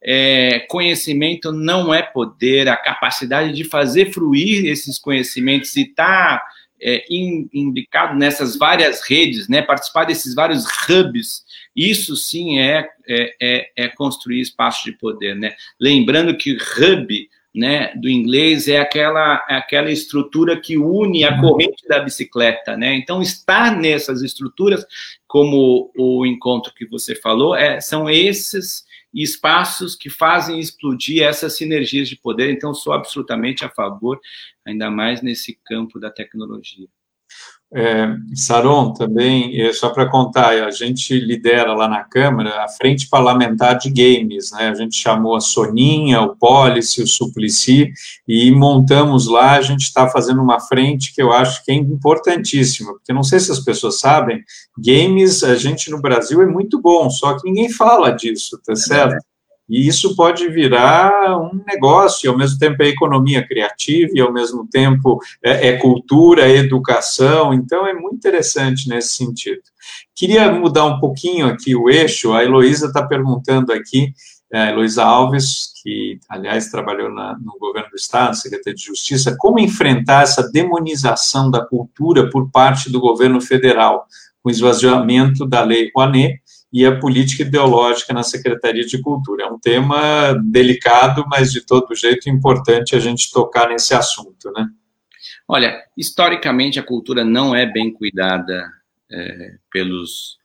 é, conhecimento não é poder, a capacidade de fazer fluir esses conhecimentos e estar tá, é, indicado nessas várias redes, né, participar desses vários hubs, isso sim é, é, é, é construir espaço de poder. Né? Lembrando que hub né, do inglês é aquela, é aquela estrutura que une a corrente da bicicleta, né? Então, estar nessas estruturas, como o encontro que você falou, é, são esses e espaços que fazem explodir essas sinergias de poder. Então, sou absolutamente a favor, ainda mais nesse campo da tecnologia. É, Saron, também, é, só para contar, a gente lidera lá na Câmara a Frente Parlamentar de Games, né? A gente chamou a Soninha, o Policy, o Suplicy, e montamos lá, a gente está fazendo uma frente que eu acho que é importantíssima, porque não sei se as pessoas sabem, games, a gente no Brasil é muito bom, só que ninguém fala disso, tá certo? E isso pode virar um negócio, e ao mesmo tempo é economia criativa, e ao mesmo tempo é, é cultura, é educação, então é muito interessante nesse sentido. Queria mudar um pouquinho aqui o eixo, a Heloísa está perguntando aqui, a Heloísa Alves, que, aliás, trabalhou na, no governo do Estado, Secretaria de Justiça, como enfrentar essa demonização da cultura por parte do governo federal, com o esvaziamento da lei Rouanet, e a política ideológica na Secretaria de Cultura. É um tema delicado, mas de todo jeito importante a gente tocar nesse assunto, né? Olha, historicamente a cultura não é bem cuidada é, pelos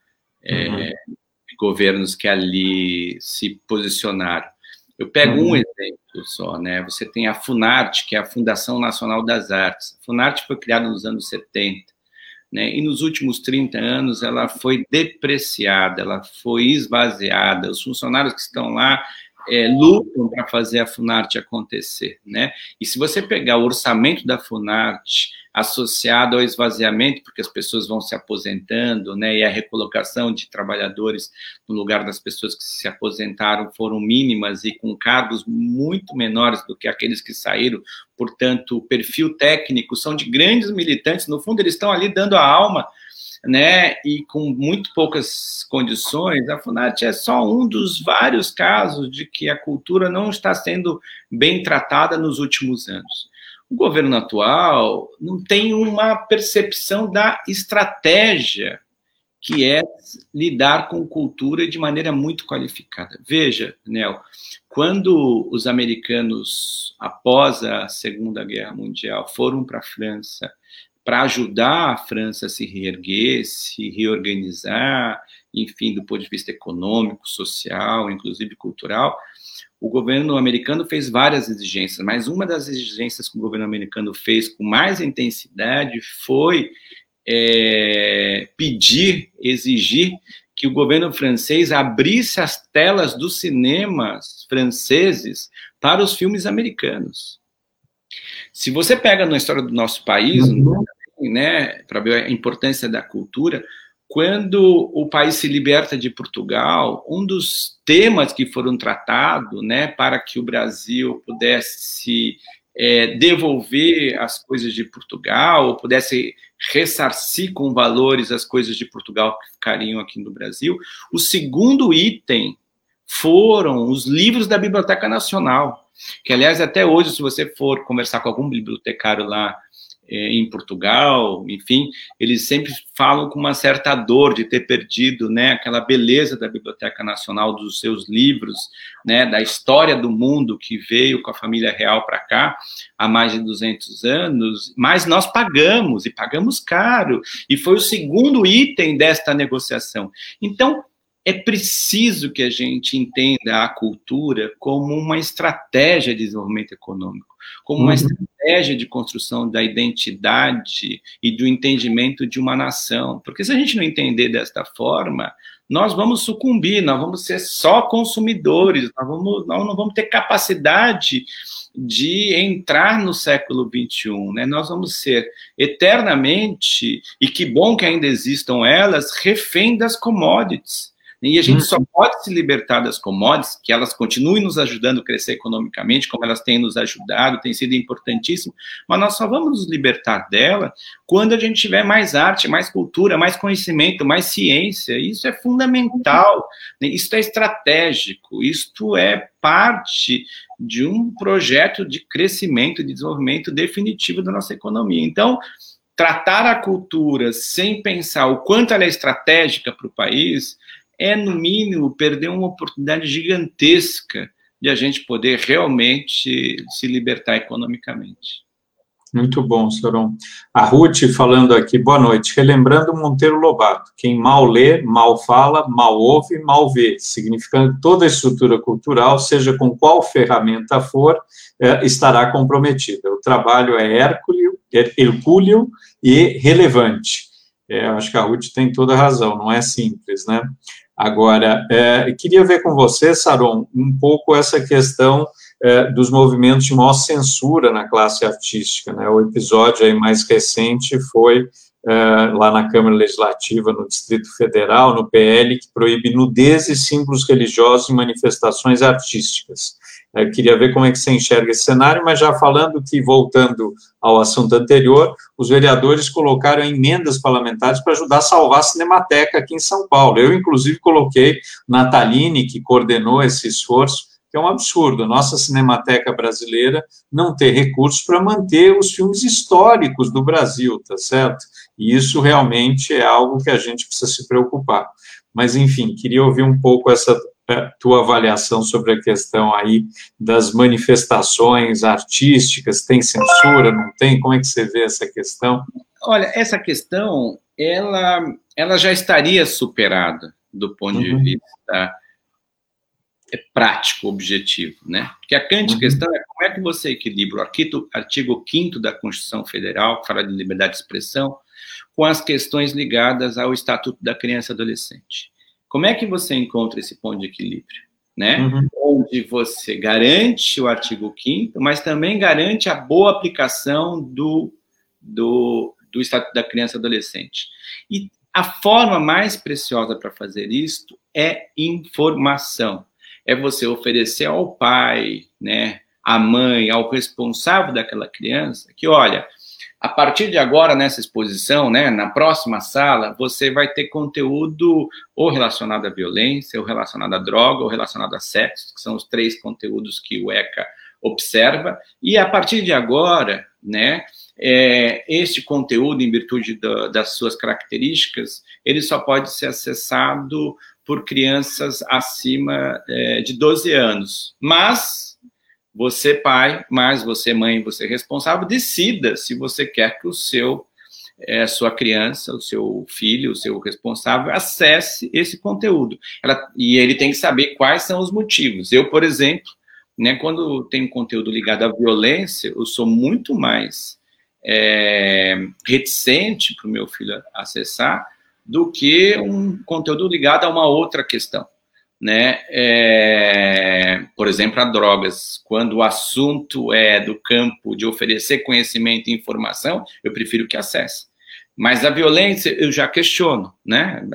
é, uhum. governos que ali se posicionaram. Eu pego uhum. um exemplo só, né? Você tem a Funarte, que é a Fundação Nacional das Artes. A Funarte foi criada nos anos 70 né? E nos últimos 30 anos ela foi depreciada, ela foi esvaziada. Os funcionários que estão lá é, lutam para fazer a Funarte acontecer, né? E se você pegar o orçamento da Funarte associado ao esvaziamento, porque as pessoas vão se aposentando, né? E a recolocação de trabalhadores no lugar das pessoas que se aposentaram foram mínimas e com cargos muito menores do que aqueles que saíram. Portanto, o perfil técnico são de grandes militantes. No fundo, eles estão ali dando a alma né, e com muito poucas condições, a FUNAT é só um dos vários casos de que a cultura não está sendo bem tratada nos últimos anos. O governo atual não tem uma percepção da estratégia que é lidar com cultura de maneira muito qualificada. Veja, Nel, quando os americanos, após a Segunda Guerra Mundial, foram para a França para ajudar a França a se reerguer, se reorganizar, enfim, do ponto de vista econômico, social, inclusive cultural, o governo americano fez várias exigências, mas uma das exigências que o governo americano fez com mais intensidade foi é, pedir, exigir que o governo francês abrisse as telas dos cinemas franceses para os filmes americanos. Se você pega na história do nosso país, uhum né, para ver a importância da cultura, quando o país se liberta de Portugal, um dos temas que foram tratados, né, para que o Brasil pudesse é, devolver as coisas de Portugal, ou pudesse ressarcir com valores as coisas de Portugal que ficariam aqui no Brasil, o segundo item foram os livros da Biblioteca Nacional, que aliás até hoje, se você for conversar com algum bibliotecário lá em Portugal, enfim, eles sempre falam com uma certa dor de ter perdido, né, aquela beleza da Biblioteca Nacional dos seus livros, né, da história do mundo que veio com a família real para cá há mais de 200 anos, mas nós pagamos e pagamos caro, e foi o segundo item desta negociação. Então, é preciso que a gente entenda a cultura como uma estratégia de desenvolvimento econômico como uma uhum. estratégia de construção da identidade e do entendimento de uma nação. Porque se a gente não entender desta forma, nós vamos sucumbir, nós vamos ser só consumidores, nós, vamos, nós não vamos ter capacidade de entrar no século XXI, né? Nós vamos ser eternamente, e que bom que ainda existam elas, refém das commodities. E a gente só uhum. pode se libertar das commodities, que elas continuem nos ajudando a crescer economicamente, como elas têm nos ajudado, tem sido importantíssimo, mas nós só vamos nos libertar dela quando a gente tiver mais arte, mais cultura, mais conhecimento, mais ciência. Isso é fundamental, né? isso é estratégico, isto é parte de um projeto de crescimento, de desenvolvimento definitivo da nossa economia. Então, tratar a cultura sem pensar o quanto ela é estratégica para o país é, no mínimo, perder uma oportunidade gigantesca de a gente poder realmente se libertar economicamente. Muito bom, Soron. A Ruth falando aqui, boa noite. Relembrando Monteiro Lobato, quem mal lê, mal fala, mal ouve, mal vê, significando que toda a estrutura cultural, seja com qual ferramenta for, é, estará comprometida. O trabalho é hércules, hercúleo e relevante. É, acho que a Ruth tem toda a razão, não é simples, né? Agora, é, queria ver com você, Saron, um pouco essa questão é, dos movimentos de maior censura na classe artística. Né? O episódio aí mais recente foi é, lá na Câmara Legislativa, no Distrito Federal, no PL, que proíbe nudez e símbolos religiosos em manifestações artísticas. Queria ver como é que você enxerga esse cenário, mas já falando que, voltando ao assunto anterior, os vereadores colocaram emendas parlamentares para ajudar a salvar a Cinemateca aqui em São Paulo. Eu, inclusive, coloquei Nataline, que coordenou esse esforço, que é um absurdo. Nossa Cinemateca brasileira não ter recursos para manter os filmes históricos do Brasil, tá certo? E isso realmente é algo que a gente precisa se preocupar. Mas, enfim, queria ouvir um pouco essa tua avaliação sobre a questão aí das manifestações artísticas, tem censura, não tem? Como é que você vê essa questão? Olha, essa questão, ela, ela já estaria superada do ponto uhum. de vista é, prático, objetivo, né? Porque a grande uhum. questão é como é que você equilibra o artigo 5 da Constituição Federal, que fala de liberdade de expressão, com as questões ligadas ao Estatuto da Criança e Adolescente. Como é que você encontra esse ponto de equilíbrio? Né? Uhum. Onde você garante o artigo 5 mas também garante a boa aplicação do, do, do Estatuto da Criança e Adolescente. E a forma mais preciosa para fazer isto é informação. É você oferecer ao pai, né, à mãe, ao responsável daquela criança, que olha, a partir de agora, nessa exposição, né, na próxima sala, você vai ter conteúdo ou relacionado à violência, ou relacionado à droga, ou relacionado a sexo, que são os três conteúdos que o ECA observa. E a partir de agora, né, é, este conteúdo, em virtude da, das suas características, ele só pode ser acessado por crianças acima é, de 12 anos. Mas você, pai, mas você, mãe, você responsável, decida se você quer que o seu é, sua criança, o seu filho, o seu responsável, acesse esse conteúdo. Ela, e ele tem que saber quais são os motivos. Eu, por exemplo, né, quando tem conteúdo ligado à violência, eu sou muito mais é, reticente para o meu filho acessar do que um conteúdo ligado a uma outra questão né? É, por exemplo, a drogas. Quando o assunto é do campo de oferecer conhecimento e informação, eu prefiro que acesse. Mas a violência eu já questiono, né?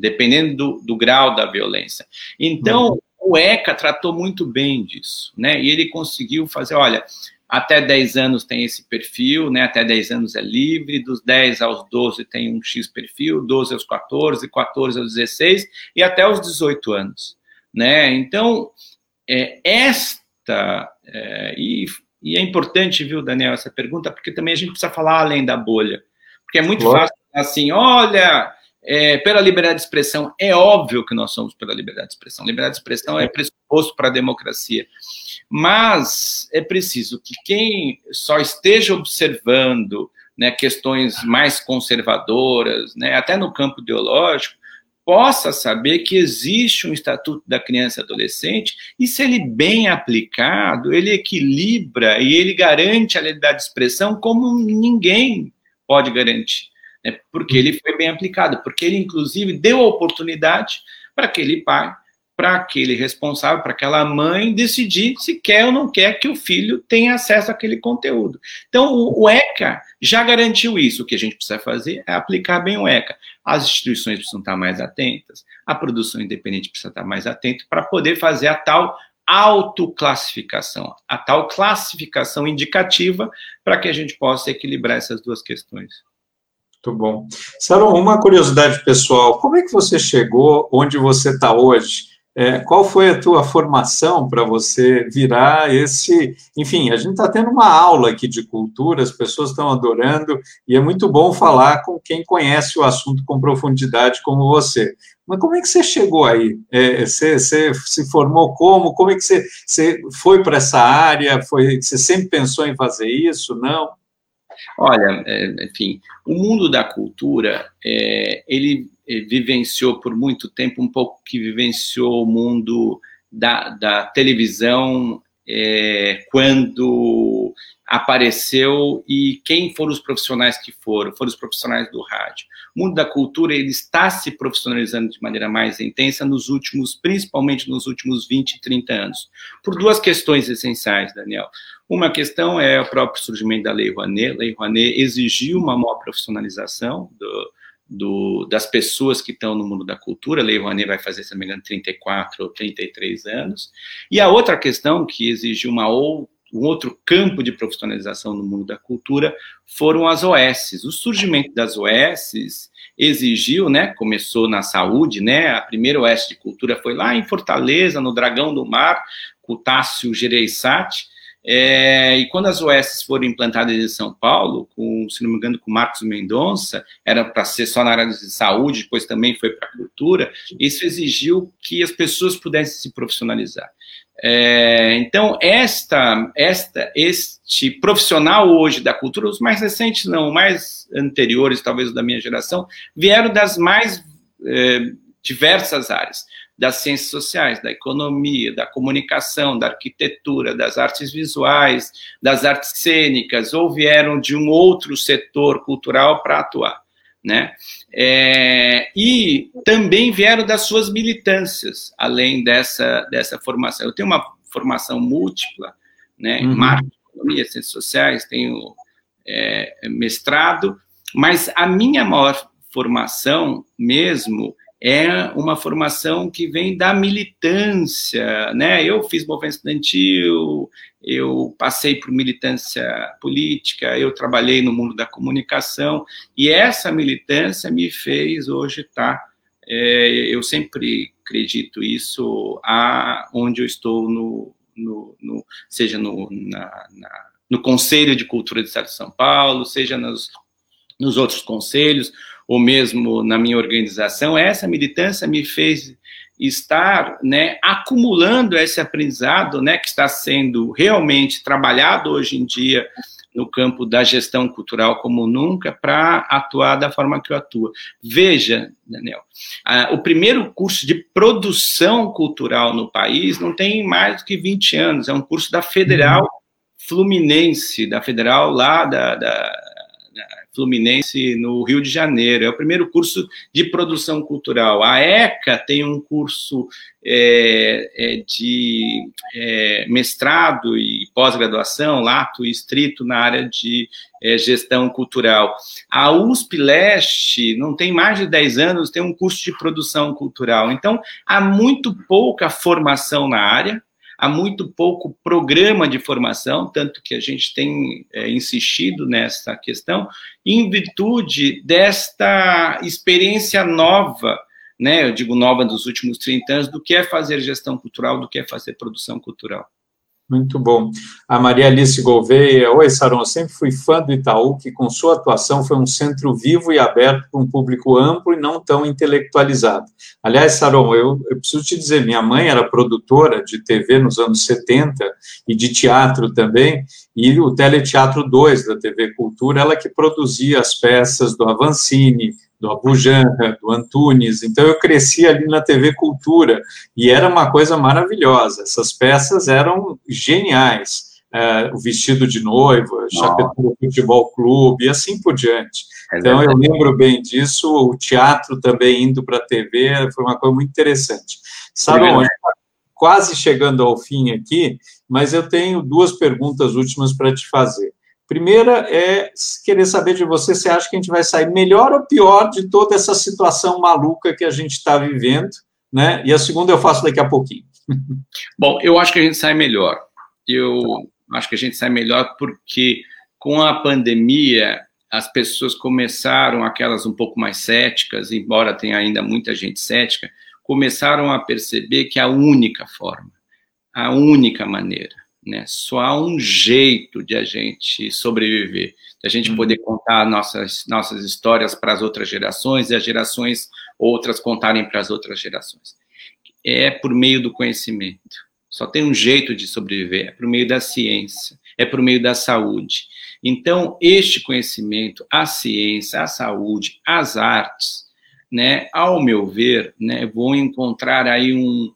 Dependendo do, do grau da violência. Então, uhum. o ECA tratou muito bem disso, né? E ele conseguiu fazer, olha, até 10 anos tem esse perfil, né? Até 10 anos é livre, dos 10 aos 12 tem um X perfil, 12 aos 14, 14 aos 16 e até os 18 anos, né? Então, é, esta é, e, e, é importante, viu, Daniel, essa pergunta, porque também a gente precisa falar além da bolha, porque é muito fácil assim, olha, é, pela liberdade de expressão, é óbvio que nós somos pela liberdade de expressão. Liberdade de expressão é pressuposto para a democracia. Mas é preciso que quem só esteja observando né, questões mais conservadoras, né, até no campo ideológico, possa saber que existe um estatuto da criança e adolescente e se ele bem aplicado, ele equilibra e ele garante a liberdade de expressão como ninguém pode garantir, né, porque ele foi bem aplicado, porque ele inclusive deu a oportunidade para aquele pai para aquele responsável, para aquela mãe decidir se quer ou não quer que o filho tenha acesso àquele conteúdo. Então, o ECA já garantiu isso. O que a gente precisa fazer é aplicar bem o ECA. As instituições precisam estar mais atentas, a produção independente precisa estar mais atenta para poder fazer a tal autoclassificação, a tal classificação indicativa para que a gente possa equilibrar essas duas questões. Muito bom. Saron, uma curiosidade pessoal, como é que você chegou onde você está hoje? É, qual foi a tua formação para você virar esse. Enfim, a gente está tendo uma aula aqui de cultura, as pessoas estão adorando, e é muito bom falar com quem conhece o assunto com profundidade, como você. Mas como é que você chegou aí? É, você, você, se formou como? Como é que você, você foi para essa área? Foi, você sempre pensou em fazer isso? Não? Olha, é, enfim, o mundo da cultura, é, ele vivenciou por muito tempo um pouco que vivenciou o mundo da, da televisão é, quando apareceu e quem foram os profissionais que foram? Foram os profissionais do rádio. O mundo da cultura ele está se profissionalizando de maneira mais intensa nos últimos, principalmente nos últimos 20, 30 anos, por duas questões essenciais, Daniel. Uma questão é o próprio surgimento da Lei Rouanet. A Lei Rouanet exigiu uma maior profissionalização do, do, das pessoas que estão no mundo da cultura. A Lei Rouanet vai fazer, se não me engano, 34 ou 33 anos. E a outra questão que exigiu uma outra um outro campo de profissionalização no mundo da cultura foram as OS. O surgimento das OS exigiu, né, começou na saúde, né, a primeira OS de cultura foi lá em Fortaleza, no Dragão do Mar, com o Tássio Gereissati, é, e quando as OS foram implantadas em São Paulo, com, se não me engano, com Marcos Mendonça, era para ser só na área de saúde, depois também foi para a cultura, isso exigiu que as pessoas pudessem se profissionalizar. É, então, esta, esta, este profissional hoje da cultura, os mais recentes não, mais anteriores, talvez da minha geração, vieram das mais é, diversas áreas, das ciências sociais, da economia, da comunicação, da arquitetura, das artes visuais, das artes cênicas, ou vieram de um outro setor cultural para atuar né? É, e também vieram das suas militâncias, além dessa, dessa formação. Eu tenho uma formação múltipla, né? Uhum. Marketing, economia, ciências sociais, tenho é, mestrado, mas a minha maior formação mesmo é uma formação que vem da militância, né? Eu fiz movimento estudantil, eu passei por militância política, eu trabalhei no mundo da comunicação e essa militância me fez hoje estar. É, eu sempre acredito isso a onde eu estou no, no, no seja no, na, na, no Conselho de Cultura do Estado de São Paulo, seja nos, nos outros conselhos ou mesmo na minha organização, essa militância me fez estar né, acumulando esse aprendizado né, que está sendo realmente trabalhado hoje em dia no campo da gestão cultural como nunca para atuar da forma que eu atuo. Veja, Daniel, o primeiro curso de produção cultural no país não tem mais do que 20 anos, é um curso da Federal uhum. Fluminense, da Federal lá da, da Fluminense no Rio de Janeiro. É o primeiro curso de produção cultural. A ECA tem um curso é, é, de é, mestrado e pós-graduação, lato e estrito, na área de é, gestão cultural. A USP Leste não tem mais de 10 anos, tem um curso de produção cultural. Então, há muito pouca formação na área há muito pouco programa de formação, tanto que a gente tem é, insistido nessa questão, em virtude desta experiência nova, né, eu digo nova dos últimos 30 anos, do que é fazer gestão cultural, do que é fazer produção cultural. Muito bom. A Maria Alice Gouveia, oi, Saron, eu sempre fui fã do Itaú, que com sua atuação foi um centro vivo e aberto para um público amplo e não tão intelectualizado. Aliás, Saron, eu, eu preciso te dizer, minha mãe era produtora de TV nos anos 70 e de teatro também, e o Teleteatro 2 da TV Cultura, ela que produzia as peças do Avancini, do Abujanra, do Antunes. Então eu cresci ali na TV Cultura e era uma coisa maravilhosa. Essas peças eram geniais. É, o vestido de noiva, Chapecó Futebol Clube e assim por diante. É então eu lembro bem disso. O teatro também indo para a TV foi uma coisa muito interessante. Saron, tá quase chegando ao fim aqui, mas eu tenho duas perguntas últimas para te fazer. Primeira é querer saber de você se acha que a gente vai sair melhor ou pior de toda essa situação maluca que a gente está vivendo, né? E a segunda eu faço daqui a pouquinho. Bom, eu acho que a gente sai melhor. Eu acho que a gente sai melhor porque com a pandemia as pessoas começaram, aquelas um pouco mais céticas, embora tenha ainda muita gente cética, começaram a perceber que a única forma, a única maneira né? Só há um jeito de a gente sobreviver, de a gente uhum. poder contar nossas, nossas histórias para as outras gerações e as gerações outras contarem para as outras gerações. É por meio do conhecimento. Só tem um jeito de sobreviver, é por meio da ciência, é por meio da saúde. Então, este conhecimento, a ciência, a saúde, as artes, né, ao meu ver, né, vão encontrar aí um,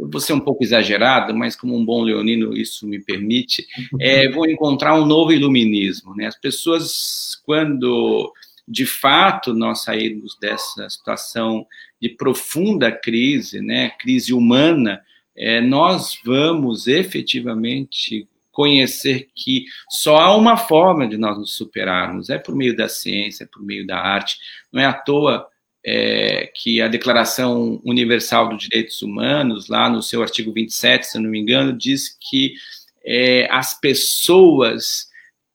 eu vou ser um pouco exagerado, mas como um bom leonino isso me permite, é, vou encontrar um novo iluminismo. Né? As pessoas, quando de fato nós sairmos dessa situação de profunda crise, né, crise humana, é, nós vamos efetivamente conhecer que só há uma forma de nós nos superarmos, é por meio da ciência, é por meio da arte. Não é à toa é, que a Declaração Universal dos Direitos Humanos, lá no seu artigo 27, se não me engano, diz que é, as pessoas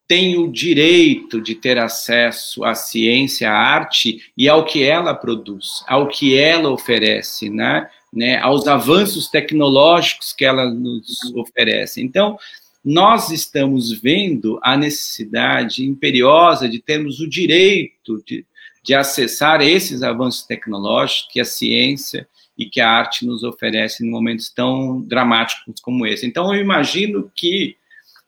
têm o direito de ter acesso à ciência, à arte e ao que ela produz, ao que ela oferece, né? né aos avanços tecnológicos que ela nos oferece. Então, nós estamos vendo a necessidade imperiosa de termos o direito de, de acessar esses avanços tecnológicos que a ciência e que a arte nos oferece em momentos tão dramáticos como esse. Então, eu imagino que,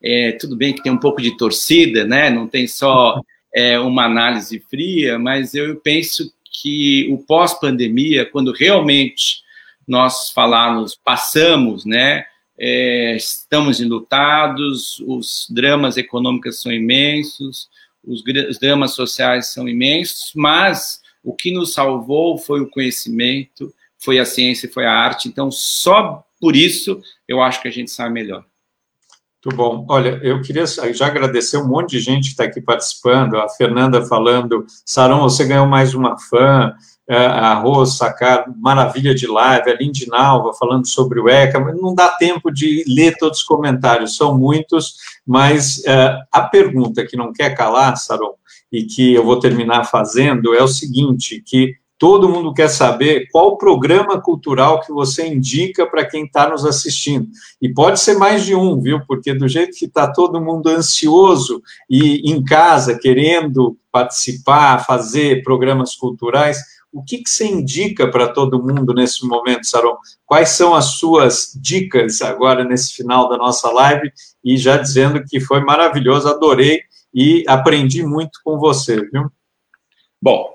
é, tudo bem que tem um pouco de torcida, né? não tem só é, uma análise fria, mas eu penso que o pós-pandemia, quando realmente nós falarmos, passamos, né? É, estamos enlutados, os dramas econômicos são imensos, os, os dramas sociais são imensos, mas o que nos salvou foi o conhecimento, foi a ciência, foi a arte. Então, só por isso eu acho que a gente sabe melhor. Muito bom. Olha, eu queria já agradecer um monte de gente que está aqui participando. A Fernanda falando, Sarão, você ganhou mais uma fã. É, a Rose Sacar, maravilha de live. A Lindinalva falando sobre o ECA. Não dá tempo de ler todos os comentários, são muitos. Mas uh, a pergunta que não quer calar, Saron, e que eu vou terminar fazendo é o seguinte, que todo mundo quer saber qual programa cultural que você indica para quem está nos assistindo. E pode ser mais de um, viu? Porque do jeito que está todo mundo ansioso e em casa querendo participar, fazer programas culturais, o que, que você indica para todo mundo nesse momento, Saron? Quais são as suas dicas agora nesse final da nossa live? E já dizendo que foi maravilhoso, adorei e aprendi muito com você, viu? Bom,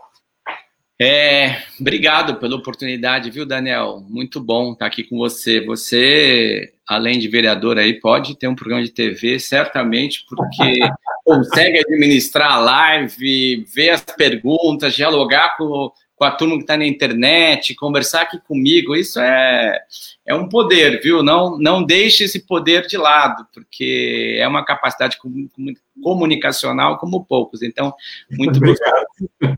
é, obrigado pela oportunidade, viu, Daniel? Muito bom estar aqui com você. Você, além de vereador aí, pode ter um programa de TV, certamente, porque consegue administrar a live, ver as perguntas, dialogar com com a turma que está na internet, conversar aqui comigo, isso é, é um poder, viu? Não, não deixe esse poder de lado, porque é uma capacidade comunicacional como poucos. Então, muito obrigado.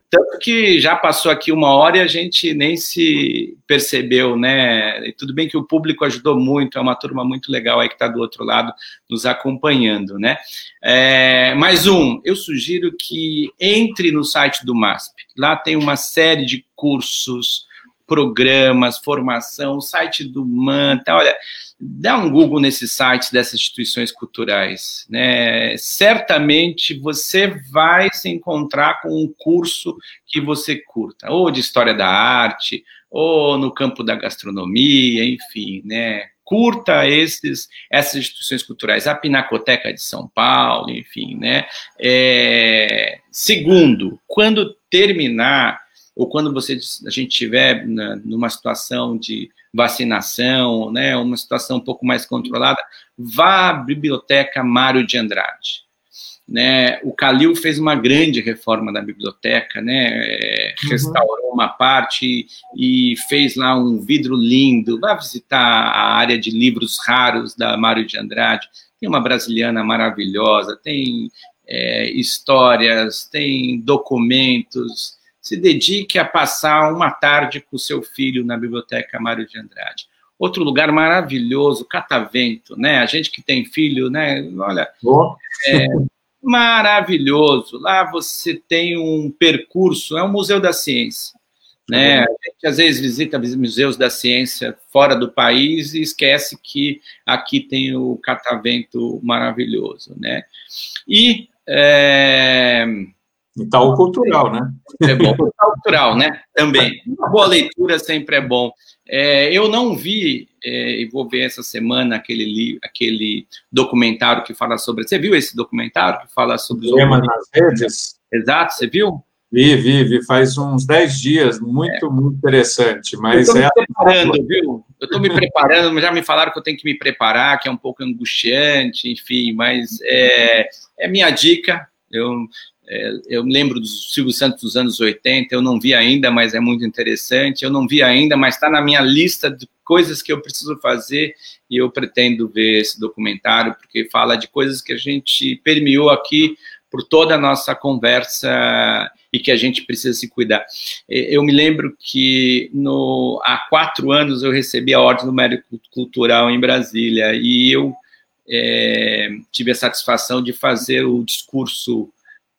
Tanto que já passou aqui uma hora e a gente nem se percebeu, né? E tudo bem que o público ajudou muito, é uma turma muito legal aí que está do outro lado nos acompanhando, né? É, mais um, eu sugiro que entre no site do MASP. Lá tem uma série de cursos, programas, formação, o site do MANTA. Olha, dá um Google nesses sites dessas instituições culturais. Né? Certamente você vai se encontrar com um curso que você curta, ou de história da arte, ou no campo da gastronomia, enfim, né? Curta esses, essas instituições culturais, a Pinacoteca de São Paulo, enfim, né? É, segundo, quando terminar ou quando você, a gente estiver numa situação de vacinação, né, uma situação um pouco mais controlada, vá à biblioteca Mário de Andrade. Né, o Calil fez uma grande reforma da biblioteca, né, é, uhum. restaurou uma parte e fez lá um vidro lindo. Vá visitar a área de livros raros da Mário de Andrade. Tem uma brasiliana maravilhosa, tem é, histórias, tem documentos, se dedique a passar uma tarde com o seu filho na Biblioteca Mário de Andrade. Outro lugar maravilhoso, Catavento, né? A gente que tem filho, né? Olha, oh. é maravilhoso. Lá você tem um percurso, é um museu da ciência. Né? A gente às vezes visita museus da ciência fora do país e esquece que aqui tem o catavento maravilhoso, né? E é, e tal cultural, né? É bom. cultural, né? Também. Uma boa leitura sempre é bom. É, eu não vi, é, e vou ver essa semana, aquele, aquele documentário que fala sobre. Você viu esse documentário que fala sobre. Problema nas redes? Exato, você viu? Vi, vi, vi, faz uns 10 dias, muito, é. muito interessante. Mas eu estou me é... preparando, viu? Eu estou me preparando, já me falaram que eu tenho que me preparar, que é um pouco angustiante, enfim, mas é, é minha dica. Eu, é, eu lembro do Silvio Santos dos anos 80, eu não vi ainda, mas é muito interessante. Eu não vi ainda, mas está na minha lista de coisas que eu preciso fazer e eu pretendo ver esse documentário, porque fala de coisas que a gente permeou aqui por toda a nossa conversa e que a gente precisa se cuidar. Eu me lembro que no, há quatro anos eu recebi a Ordem do Mérito Cultural em Brasília e eu é, tive a satisfação de fazer o discurso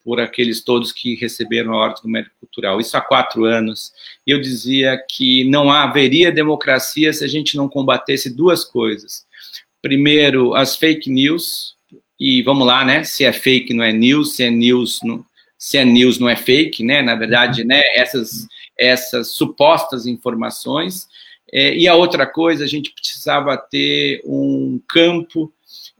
por aqueles todos que receberam a Ordem do Mérito Cultural. Isso há quatro anos. Eu dizia que não haveria democracia se a gente não combatesse duas coisas. Primeiro, as fake news, e vamos lá, né? Se é fake, não é news, se é news, não, se é news, não é fake, né? Na verdade, né? Essas, essas supostas informações. É, e a outra coisa, a gente precisava ter um campo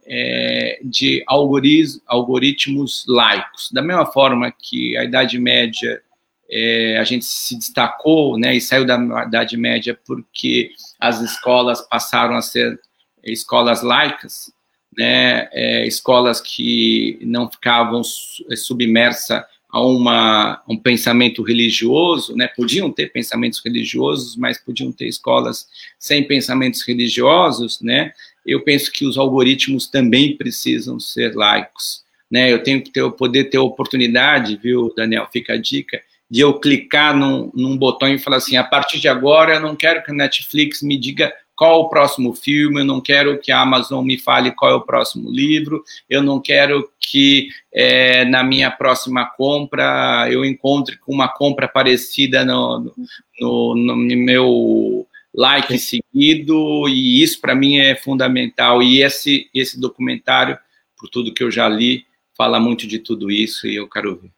é, de algoritmos laicos. Da mesma forma que a Idade Média é, a gente se destacou né, e saiu da Idade Média porque as escolas passaram a ser escolas laicas, né, é, escolas que não ficavam é, submersas a uma, um pensamento religioso, né, podiam ter pensamentos religiosos, mas podiam ter escolas sem pensamentos religiosos, né, eu penso que os algoritmos também precisam ser laicos, né, eu tenho que ter, poder ter oportunidade, viu, Daniel, fica a dica, de eu clicar num, num botão e falar assim, a partir de agora eu não quero que a Netflix me diga qual o próximo filme, eu não quero que a Amazon me fale qual é o próximo livro, eu não quero que é, na minha próxima compra eu encontre com uma compra parecida no, no, no meu like seguido, e isso para mim é fundamental. E esse, esse documentário, por tudo que eu já li, fala muito de tudo isso e eu quero ver.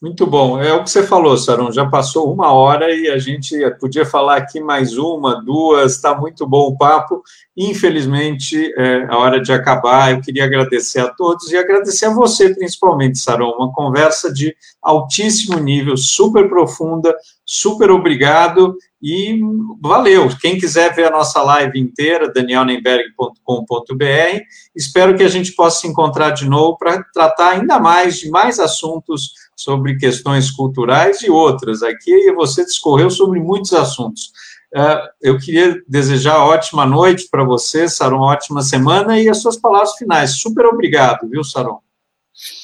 Muito bom. É o que você falou, Saron. Já passou uma hora e a gente podia falar aqui mais uma, duas. Está muito bom o papo. Infelizmente, é a hora de acabar. Eu queria agradecer a todos e agradecer a você, principalmente, Saron. Uma conversa de altíssimo nível, super profunda. Super obrigado e valeu. Quem quiser ver a nossa live inteira, danielnenberg.com.br. Espero que a gente possa se encontrar de novo para tratar ainda mais de mais assuntos sobre questões culturais e outras. Aqui você discorreu sobre muitos assuntos. Uh, eu queria desejar ótima noite para você, Saron, ótima semana e as suas palavras finais. Super obrigado, viu, Saron?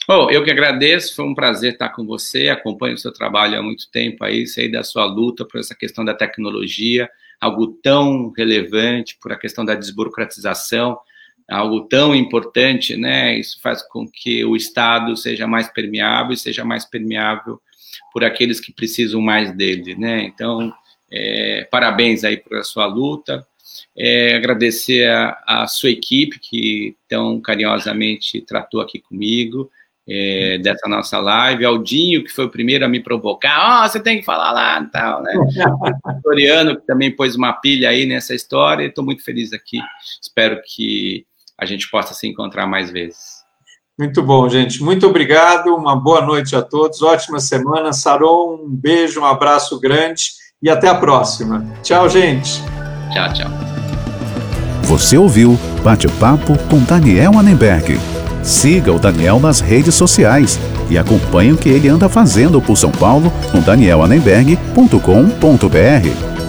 Oh, eu que agradeço, foi um prazer estar com você, acompanho o seu trabalho há muito tempo aí, sei da sua luta por essa questão da tecnologia, algo tão relevante, por a questão da desburocratização, algo tão importante, né? Isso faz com que o Estado seja mais permeável e seja mais permeável por aqueles que precisam mais dele, né? Então, é, parabéns aí por a sua luta. É, agradecer a, a, sua equipe que tão carinhosamente tratou aqui comigo é, dessa nossa live, Aldinho, que foi o primeiro a me provocar, ó, oh, você tem que falar lá e tal, né? O Floriano, que também pôs uma pilha aí nessa história, estou muito feliz aqui, espero que a gente possa se encontrar mais vezes. Muito bom, gente. Muito obrigado. Uma boa noite a todos. Ótima semana. Saron, um beijo, um abraço grande e até a próxima. Tchau, gente. Tchau, tchau. Você ouviu Bate-Papo com Daniel Annenberg. Siga o Daniel nas redes sociais e acompanhe o que ele anda fazendo por São Paulo no danielanenberg.com.br.